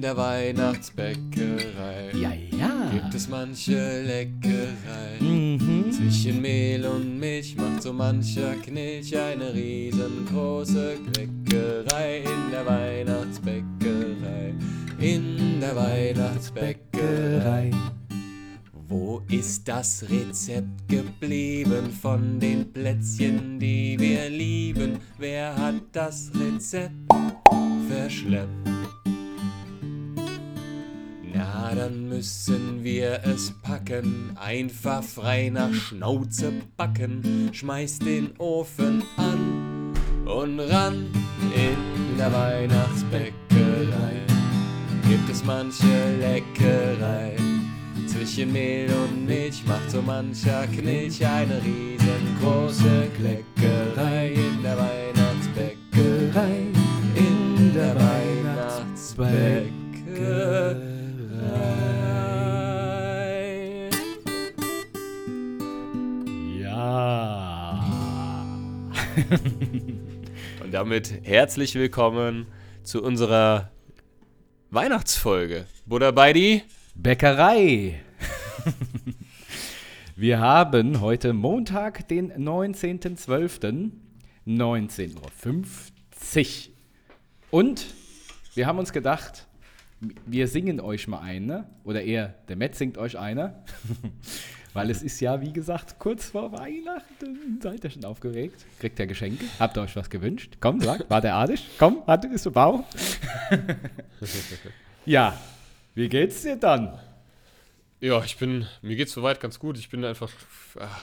In der Weihnachtsbäckerei Ja, ja. gibt es manche Leckerei. Mhm. Zwischen Mehl und Milch macht so mancher Knilch eine riesengroße Kleckerei in der Weihnachtsbäckerei. In der Weihnachtsbäckerei. Wo ist das Rezept geblieben von den Plätzchen, die wir lieben? Wer hat das Rezept verschleppt? Müssen wir es packen, einfach frei nach Schnauze backen. Schmeiß den Ofen an und ran in der Weihnachtsbäckerei. Gibt es manche Leckerei. Zwischen Mehl und Milch macht so mancher Knilch eine riesengroße Kleckerei in der Weihnachtsbäckerei. In der Weihnachtsbäckerei. Und damit herzlich willkommen zu unserer Weihnachtsfolge. Buddha Beidi. Bäckerei. Wir haben heute Montag, den 19.12., 19.50 Uhr. Und wir haben uns gedacht, wir singen euch mal eine, oder eher der Matt singt euch eine, weil es ist ja, wie gesagt, kurz vor Weihnachten. Seid ihr schon aufgeregt? Kriegt ihr Geschenke? Habt ihr euch was gewünscht? Komm, sag, war der adisch? Komm, hat, ist du Bauch? ja, wie geht's dir dann? Ja, ich bin, mir geht's soweit ganz gut. Ich bin einfach, ah,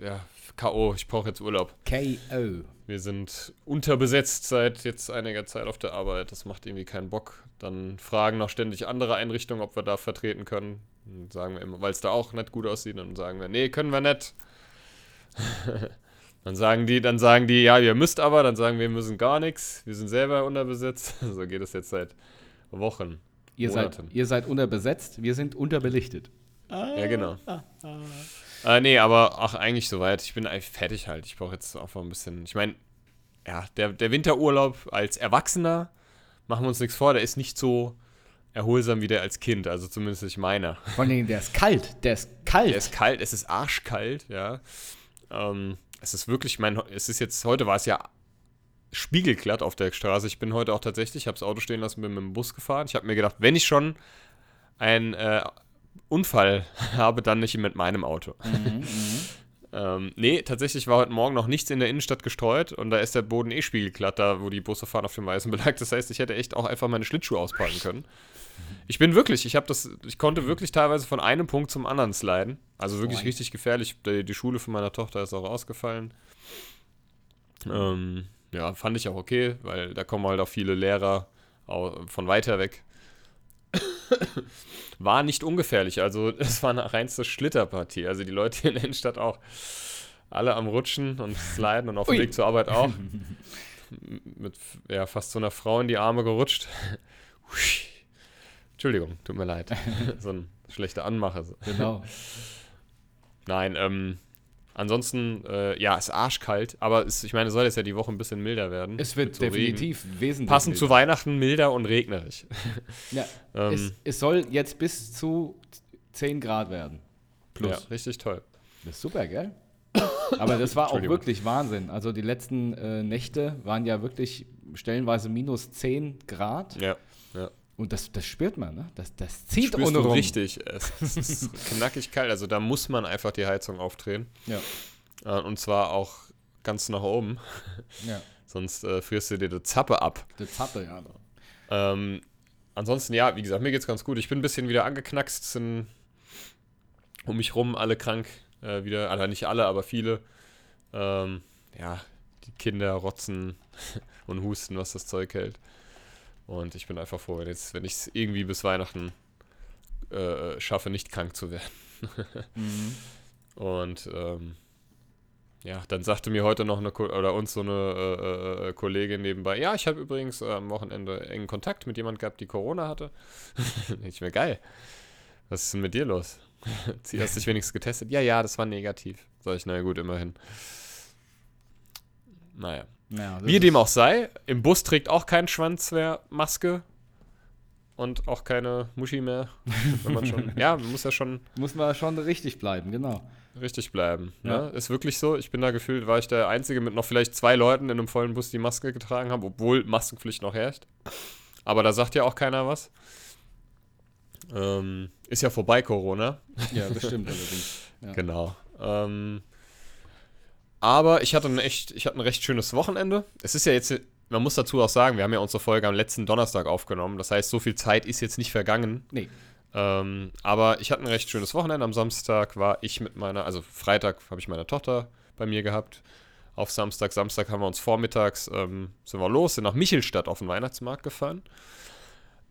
ja, K.O. Ich brauche jetzt Urlaub. K.O. Wir sind unterbesetzt seit jetzt einiger Zeit auf der Arbeit. Das macht irgendwie keinen Bock. Dann fragen noch ständig andere Einrichtungen, ob wir da vertreten können. Dann sagen wir immer, weil es da auch nicht gut aussieht, dann sagen wir, nee, können wir nicht. dann sagen die, dann sagen die, ja, ihr müsst aber, dann sagen wir, wir müssen gar nichts. Wir sind selber unterbesetzt. So geht es jetzt seit Wochen. Ihr seid, ihr seid unterbesetzt, wir sind unterbelichtet. Ja, genau. Äh, nee, aber auch eigentlich soweit. Ich bin eigentlich fertig halt. Ich brauche jetzt einfach ein bisschen. Ich meine, ja, der, der Winterurlaub als Erwachsener, machen wir uns nichts vor, der ist nicht so erholsam wie der als Kind. Also zumindest nicht meiner. Vor Dingen, der ist kalt, der ist kalt. Der ist kalt, es ist arschkalt, ja. Ähm, es ist wirklich, mein, es ist jetzt, heute war es ja spiegelglatt auf der Straße. Ich bin heute auch tatsächlich, ich habe das Auto stehen lassen, bin mit dem Bus gefahren. Ich habe mir gedacht, wenn ich schon einen äh, Unfall habe, dann nicht mit meinem Auto. Ähm, nee, tatsächlich war heute Morgen noch nichts in der Innenstadt gestreut und da ist der Boden eh spiegelglatt, da wo die Busse fahren auf dem weißen Belag. Das heißt, ich hätte echt auch einfach meine Schlittschuhe auspacken können. Ich bin wirklich, ich habe das, ich konnte wirklich teilweise von einem Punkt zum anderen sliden. Also wirklich Boing. richtig gefährlich. Die, die Schule von meiner Tochter ist auch ausgefallen. Ähm, ja, fand ich auch okay, weil da kommen halt auch viele Lehrer von weiter weg. War nicht ungefährlich, also es war eine reinste Schlitterpartie. Also die Leute hier in der Innenstadt auch alle am Rutschen und sliden und auf dem. Weg zur Arbeit auch. Mit ja, fast so einer Frau in die Arme gerutscht. Entschuldigung, tut mir leid. so ein schlechter Anmacher. Genau. Nein, ähm, ansonsten, äh, ja, ist arschkalt, aber es, ich meine, soll jetzt ja die Woche ein bisschen milder werden. Es wird so definitiv wesentlich. Regen. Passend zu milder. Weihnachten milder und regnerisch. Ja, Ähm, es, es soll jetzt bis zu 10 Grad werden. Plus. Ja, richtig toll. Das ist super, gell? Aber das war auch wirklich Wahnsinn. Also die letzten äh, Nächte waren ja wirklich stellenweise minus 10 Grad. Ja, ja. Und das, das spürt man, ne? Das, das zieht Spürst ohne rum. richtig. Es ist knackig kalt, also da muss man einfach die Heizung aufdrehen. Ja. Äh, und zwar auch ganz nach oben, ja. sonst äh, frierst du dir die Zappe ab. Der Zappe, ja. Ähm, ansonsten, ja, wie gesagt, mir geht's ganz gut. Ich bin ein bisschen wieder angeknackst, sind um mich rum alle krank äh, wieder, also nicht alle, aber viele. Ähm, ja, die Kinder rotzen und husten, was das Zeug hält. Und ich bin einfach froh, wenn jetzt, wenn ich es irgendwie bis Weihnachten äh, schaffe, nicht krank zu werden. Mhm. Und ähm, ja, dann sagte mir heute noch eine Ko oder uns so eine äh, äh, Kollegin nebenbei, ja, ich habe übrigens am Wochenende engen Kontakt mit jemand gehabt, die Corona hatte. ich mir geil. Was ist denn mit dir los? Sie hast dich wenigstens getestet? Ja, ja, das war negativ. Sag ich, naja gut, immerhin. Naja. Ja, Wie dem auch sei, im Bus trägt auch kein Schwanz mehr Maske. und auch keine Muschi mehr. Wenn man schon, ja, man muss ja schon Muss man schon richtig bleiben, genau. richtig bleiben. Ja. Ne? Ist wirklich so. Ich bin da gefühlt, war ich der Einzige mit noch vielleicht zwei Leuten in einem vollen Bus, die Maske getragen haben, obwohl Maskenpflicht noch herrscht. Aber da sagt ja auch keiner was. Ähm, ist ja vorbei, Corona. Ja, das stimmt allerdings. Ja. Genau. Ähm, aber ich hatte ein echt, ich hatte ein recht schönes Wochenende. Es ist ja jetzt, man muss dazu auch sagen, wir haben ja unsere Folge am letzten Donnerstag aufgenommen. Das heißt, so viel Zeit ist jetzt nicht vergangen. Nee. Ähm, aber ich hatte ein recht schönes Wochenende. Am Samstag war ich mit meiner, also Freitag habe ich meine Tochter bei mir gehabt. Auf Samstag, Samstag haben wir uns vormittags, ähm, sind wir los, sind nach Michelstadt auf den Weihnachtsmarkt gefahren.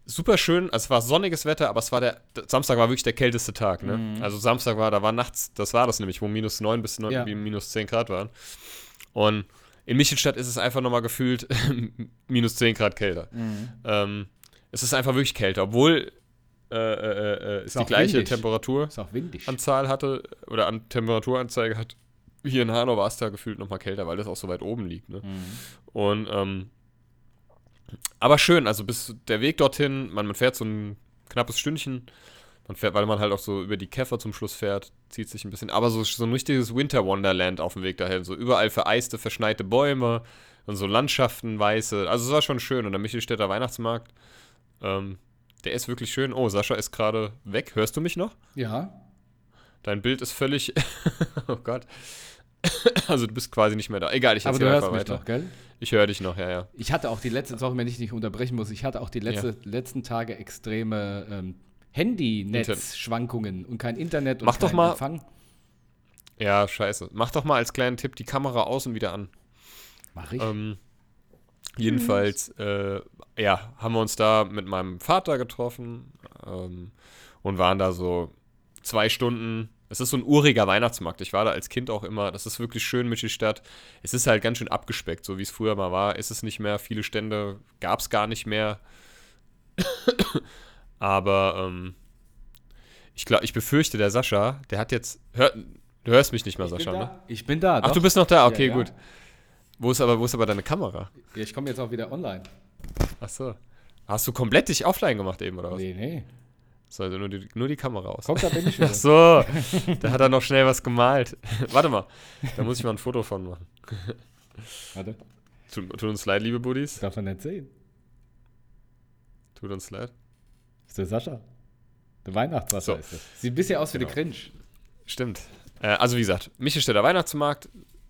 Super schön, also es war sonniges Wetter, aber es war der, Samstag war wirklich der kälteste Tag, ne? Also Samstag war, da war nachts, das war das nämlich, wo minus 9 bis 9, Ja. minus 10 Grad waren. Und in Michelstadt ist es einfach nochmal gefühlt minus 10 Grad kälter. Ähm, es ist einfach wirklich kälter, obwohl äh, äh, äh, es Ist die gleiche windig. Temperatur Ist auch windig. Anzahl hatte oder an Temperaturanzeige hat. Hier in Hanau war es da gefühlt nochmal kälter, weil das auch so weit oben liegt. Ne? Und ähm, aber schön, also bis der Weg dorthin, man, man fährt so ein knappes Stündchen, man fährt, weil man halt auch so über die Käfer zum Schluss fährt, zieht sich ein bisschen, aber so, so ein richtiges Winter Wonderland auf dem Weg dahin, so überall vereiste, verschneite Bäume und so Landschaften, weiße, also es war schon schön und der Michelstädter Weihnachtsmarkt, ähm, der ist wirklich schön. Oh, Sascha ist gerade weg, hörst du mich noch? Ja. Dein Bild ist völlig. oh Gott. Also du bist quasi nicht mehr da. Egal, ich Aber du hörst einfach mich weiter. doch, gell? Ich höre dich noch, ja, ja. Ich hatte auch die letzten, sorry, wenn ich nicht unterbrechen muss, ich hatte auch die letzte, letzten Tage extreme ähm, Handynetzschwankungen und kein Internet und Mach doch kein mal- Empfang. Ja, scheiße. Mach doch mal als kleinen Tipp die Kamera aus und wieder an. Mach ich. Ähm, jedenfalls, äh, ja, haben wir uns da mit meinem Vater getroffen ähm, und waren da so zwei Stunden. Es ist so ein uriger Weihnachtsmarkt. Ich war da als Kind auch immer. Das ist wirklich schön, Michelstadt. Es ist halt ganz schön abgespeckt, so wie es früher mal war. Ist es nicht mehr. Viele Stände gab es gar nicht mehr. Aber ähm, ich glaube, ich befürchte, der Sascha, der hat jetzt. Hör, du hörst mich nicht mehr, ich, Sascha, ne? ich bin da. Ach, doch. du bist noch da? Okay, ja. gut. Wo ist, aber, wo ist aber deine Kamera? Ja, ich komme jetzt auch wieder online. Ach so. Hast du komplett dich offline gemacht eben, oder was? Nee, nee. So, also nur die, nur die Kamera aus. Guck, da bin ich wieder. Ach so, da hat er noch schnell was gemalt. Warte mal, da muss ich mal ein Foto von machen. Warte, Tut, tut uns leid, liebe Buddies. darf man nicht sehen. Tut uns leid. Das ist der Sascha. Der Weihnachtswasser So. ist das. Sieht ein bisschen aus wie Genau. der Cringe. Stimmt. Äh, also wie gesagt, Michelstädter Weihnachtsmarkt,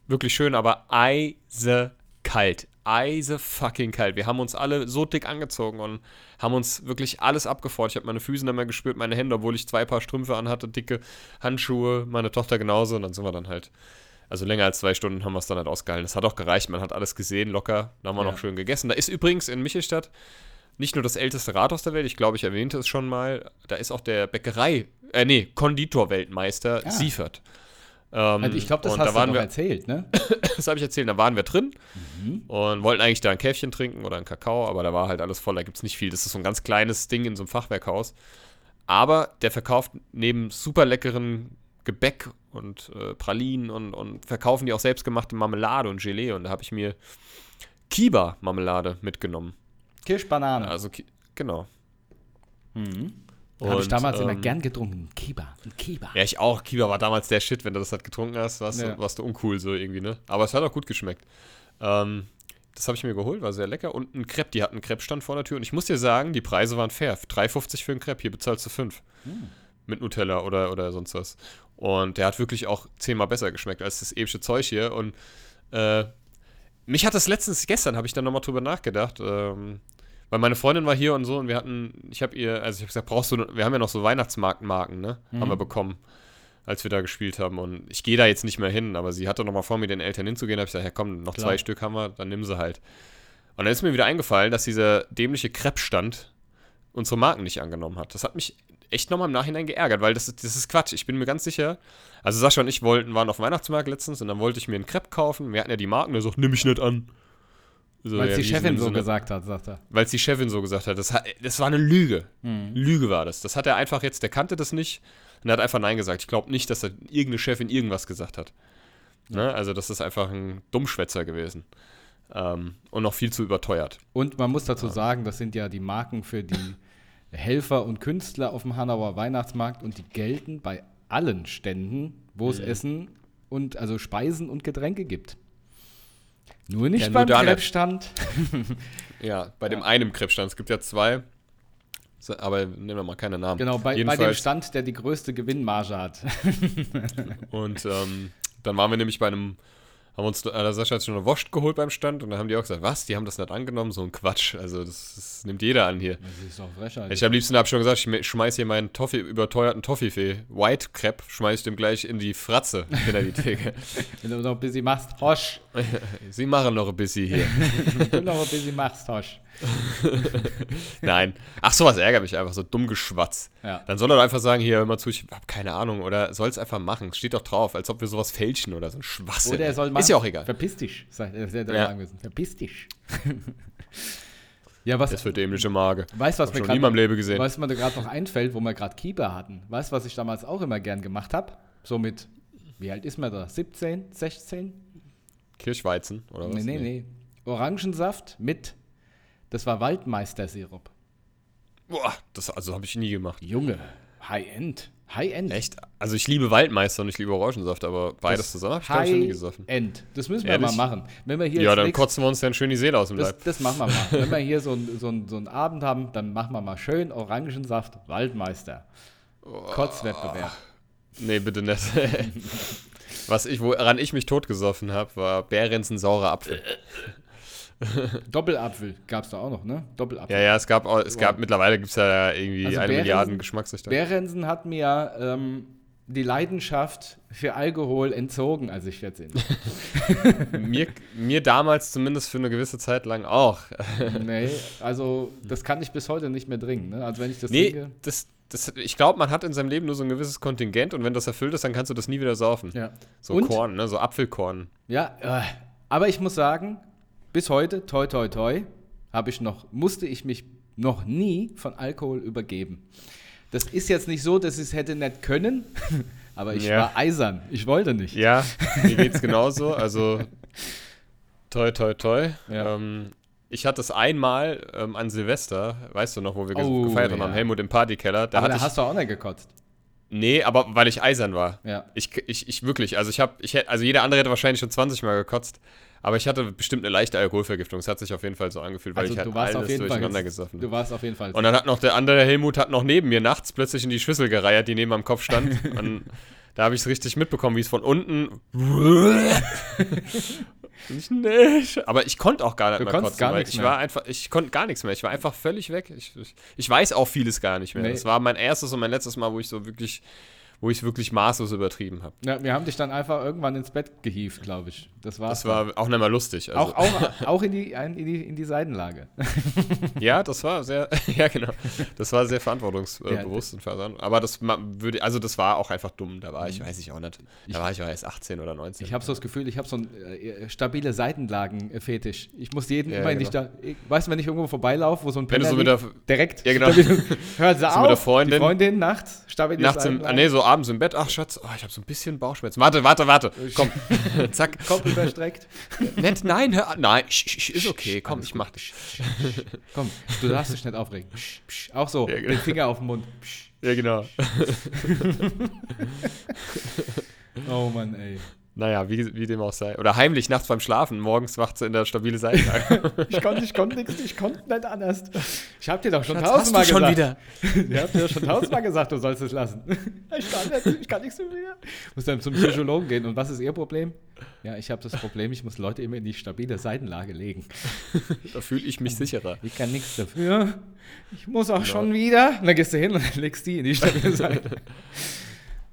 wirklich schön, aber eisekalt. Eise fucking kalt. Wir haben uns alle so dick angezogen und haben uns wirklich alles abgefordert. Ich habe meine Füße nicht mehr gespürt, meine Hände, obwohl ich zwei Paar Strümpfe anhatte, dicke Handschuhe, meine Tochter genauso und dann sind wir dann halt, also länger als zwei Stunden haben wir es dann halt ausgehalten. Das hat auch gereicht, man hat alles gesehen, locker. Da haben wir Ja. noch schön gegessen. Da ist übrigens in Michelstadt nicht nur das älteste Rathaus der Welt, ich glaube, ich erwähnte es schon mal, da ist auch der Bäckerei, äh nee, Konditorweltmeister Ah. Siefert. Ähm, Also ich glaube, das hast da du waren noch wir, erzählt, ne? das habe ich erzählt, da waren wir drin Mhm. und wollten eigentlich da ein Käffchen trinken oder einen Kakao, aber da war halt alles voll, da gibt es nicht viel. Das ist so ein ganz kleines Ding in so einem Fachwerkhaus. Aber der verkauft neben super leckeren Gebäck und äh, Pralinen und, und verkaufen die auch selbstgemachte Marmelade und Gelee. Und da habe ich mir Kiba-Marmelade mitgenommen. Kirschbanane. Also, genau. Mhm. Habe ich damals immer ähm, gern getrunken. Ein Kiba. Ein Kiba. Ja, ich auch. Kiba war damals der Shit. Wenn du das halt getrunken hast, warst, Ja. du, warst du uncool so irgendwie, ne? Aber es hat auch gut geschmeckt. Ähm, das habe ich mir geholt, war sehr lecker. Und ein Crepe, die hatten einen Crepe-Stand vor der Tür. Und ich muss dir sagen, die Preise waren fair. 3,50 für einen Crepe, hier bezahlst du 5. Mit Nutella oder, oder sonst was. Und der hat wirklich auch zehnmal besser geschmeckt als das epische Zeug hier. Und äh, mich hat das letztens, gestern habe ich dann nochmal drüber nachgedacht. Ähm, weil meine Freundin war hier und so und wir hatten, ich habe ihr, also ich habe gesagt, brauchst du, wir haben ja noch so Weihnachtsmarktmarken, ne? Haben wir bekommen, als wir da gespielt haben. Und ich gehe da jetzt nicht mehr hin, aber sie hatte noch mal vor, mit den Eltern hinzugehen. Da habe ich gesagt, ja komm, noch Klar. zwei Stück haben wir, dann nimm sie halt. Und dann ist mir wieder eingefallen, dass dieser dämliche Crepe-Stand unsere Marken nicht angenommen hat. Das hat mich echt nochmal im Nachhinein geärgert, weil das, ist- das ist Quatsch. Ich bin mir ganz sicher. Also Sascha und ich wollten, waren auf dem Weihnachtsmarkt letztens und dann wollte ich mir einen Crepe kaufen. Wir hatten ja die Marken, der sagt, nimm ich nicht an. So, Weil ja, die Chefin so gesagt hat, sagt er. weil es die Chefin so gesagt hat. Das, hat, das war eine Lüge. Mhm. Lüge war das. Das hat er einfach jetzt, der kannte das nicht und er hat einfach Nein gesagt. Ich glaube nicht, dass er irgendeine Chefin irgendwas gesagt hat. Ne? Also das ist einfach ein Dummschwätzer gewesen. Ähm, und noch viel zu überteuert. Und man muss dazu sagen, das sind ja die Marken für die Helfer und Künstler auf dem Hanauer Weihnachtsmarkt und die gelten bei allen Ständen, wo es Essen und also Speisen und Getränke gibt. Nur nicht Ja, nur beim nicht. Krebsstand. Ja, bei dem einen Krebsstand. Es gibt ja zwei. Aber nehmen wir mal keine Namen. Genau, bei, bei dem Stand, der die größte Gewinnmarge hat. Und ähm, dann waren wir nämlich bei einem, haben uns, äh, Sascha hat schon eine Wurst geholt beim Stand und dann haben die auch gesagt, was, die haben das nicht angenommen? So ein Quatsch. Also das, das nimmt jeder an hier. Das ist doch frech, Ich am liebsten habe schon gesagt, ich me- schmeiß hier meinen Toffee, überteuerten Toffifee, White Crepe, schmeiß ich dem gleich in die Fratze hinter die Theke. Wenn du noch ein bisschen machst, Hosch. Sie machen noch ein bisschen hier. Wenn du noch ein bisschen machst, Hosch. Nein. Ach, sowas ärgert mich einfach, so dumm Geschwatz. Ja. Dann soll er doch einfach sagen, hier, hör mal zu, ich hab keine Ahnung. Oder soll es einfach machen. Steht doch drauf, als ob wir sowas fälschen oder so ein Schwachsinn. Oder er soll machen, Ist ja auch egal. Verpiss dich, hätte er Ja. sagen müssen. Verpiss dich. ja, was, Das für dämliche Mage. weißt du, was mir gesehen. Weißt du, was gerade noch einfällt, wo wir gerade Keeper hatten? Weißt du, was ich damals auch immer gern gemacht habe? So mit, wie alt ist man da? 17, 16? Kirchweizen oder was? Nee, nee, nee. Orangensaft mit, das war Waldmeistersirup. Boah, das also habe ich nie gemacht. Junge, High-End. High-End. Echt? Also ich liebe Waldmeister und ich liebe Orangensaft, aber beides zusammen habe ich glaube ich noch nie gesoffen. High-End. Das müssen wir Ehrlich? mal machen. Wenn wir hier Ja, dann kotzen wir uns dann schön die Seele aus dem das, Leib. das machen wir mal. Wenn wir hier so, ein, so, ein, so einen Abend haben, dann machen wir mal schön Orangensaft Waldmeister. Kotzwettbewerb. Nee, bitte nicht. Was ich, woran ich mich totgesoffen habe, war Bärrensen saurer Apfel. Doppelapfel gab es da auch noch, ne? Doppelapfel. Ja, ja, es gab, auch, es gab mittlerweile gibt es ja irgendwie Also eine Milliarde Geschmacksrichtungen. Behrensen hat mir ähm, die Leidenschaft für Alkohol entzogen, als ich 14 war. mir, mir damals zumindest für eine gewisse Zeit lang auch. nee, also das kann ich bis heute nicht mehr trinken. Ne? Also wenn ich das Nee, trinke. das, das, ich glaube, man hat in seinem Leben nur so ein gewisses Kontingent und wenn das erfüllt ist, dann kannst du das nie wieder saufen. Ja. So Und? Korn, ne? so Apfelkorn. Ja, äh, aber ich muss sagen, bis heute, toi toi toi, habe ich noch, musste ich mich noch nie von Alkohol übergeben. Das ist jetzt nicht so, dass ich es hätte nicht können, aber ich Ja. war eisern. Ich wollte nicht. Ja, mir geht's genauso. Also toi toi toi. Ja. Ähm, ich hatte es einmal ähm, an Silvester, weißt du noch, wo wir Oh, gefeiert haben, ja. am Helmut im Partykeller. Da aber da hast du auch nicht gekotzt. nee, aber weil ich eisern war. Ja. Ich, ich, ich wirklich, also ich habe, ich hätte, also jeder andere hätte wahrscheinlich schon 20 Mal gekotzt, aber ich hatte bestimmt eine leichte Alkoholvergiftung. Es hat sich auf jeden Fall so angefühlt, weil Also ich halt du warst auf alles jeden Fall durcheinander ges- gesoffen Du warst auf jeden Fall. Und dann hat noch der andere Helmut hat noch neben mir nachts plötzlich in die Schüssel gereiert, die neben meinem Kopf stand. Und da habe ich es richtig mitbekommen, wie es von unten. Ich, nee. Aber ich konnte auch gar nicht Du mehr kotzen, gar ich mehr. war einfach, ich konnte gar nichts mehr. Ich war einfach völlig weg. Ich, ich, ich weiß auch vieles gar nicht mehr. Nee. Das war mein erstes und mein letztes Mal, wo ich so wirklich, wo ich wirklich maßlos übertrieben habe. ja, wir haben dich dann einfach irgendwann ins Bett gehievt, glaube ich. Das war's. Das war auch nicht mehr lustig. Also, auch, auch, auch in, die, ein- in, die, in die Seitenlage. Ja, das war sehr, ja genau, das war sehr verantwortungsbewusst Ja. und verantwortungsvoll. Aber das würde, also das war auch einfach dumm. Da war ich, Mhm. weiß ich auch nicht. Da war ich auch erst 18 oder 19. Ich habe so das Gefühl, ich habe so einen äh, stabile Seitenlagen-Fetisch. Ich muss jeden Ja, immer genau. nicht da. Ich, weißt du, wenn ich irgendwo vorbeilaufe, wo so ein Wenn du Penner so mit liegt, der- direkt. Ja, genau. stabil- Hör auf. mit der Freundin. Die Freundin nachts, stabile Nachts im, ah, Seitenlagen. nee, so abends im Bett. Ach Schatz, oh, ich habe so ein bisschen Bauchschmerzen. Warte, warte, warte. Komm, zack. Kopf überstreckt. Nett, nein, hör an. Nein, sch, sch, ist okay. Komm, ich mach dich. Komm, du darfst dich nicht aufregen. Auch so, Ja, genau. den Finger auf den Mund. Ja, genau. Oh Mann, ey. Naja, wie, wie dem auch sei. Oder heimlich nachts beim Schlafen. Morgens wacht sie in der stabile Seitenlage. Ich konnte, ich konnte nichts, ich konnte nicht anders. Ich hab dir doch schon Schatz, tausendmal hast du schon gesagt. Ich hab dir doch schon tausendmal gesagt, du sollst es lassen. Ich kann nicht, ich kann nichts mehr. Muss dann zum Psychologen gehen. Und was ist ihr Problem? Ja, ich habe das Problem, ich muss Leute immer in die stabile Seitenlage legen. Da fühle ich mich sicherer. Ich kann nichts dafür. Ich muss auch schon wieder. Und dann gehst du hin und legst die in die stabile Seitenlage.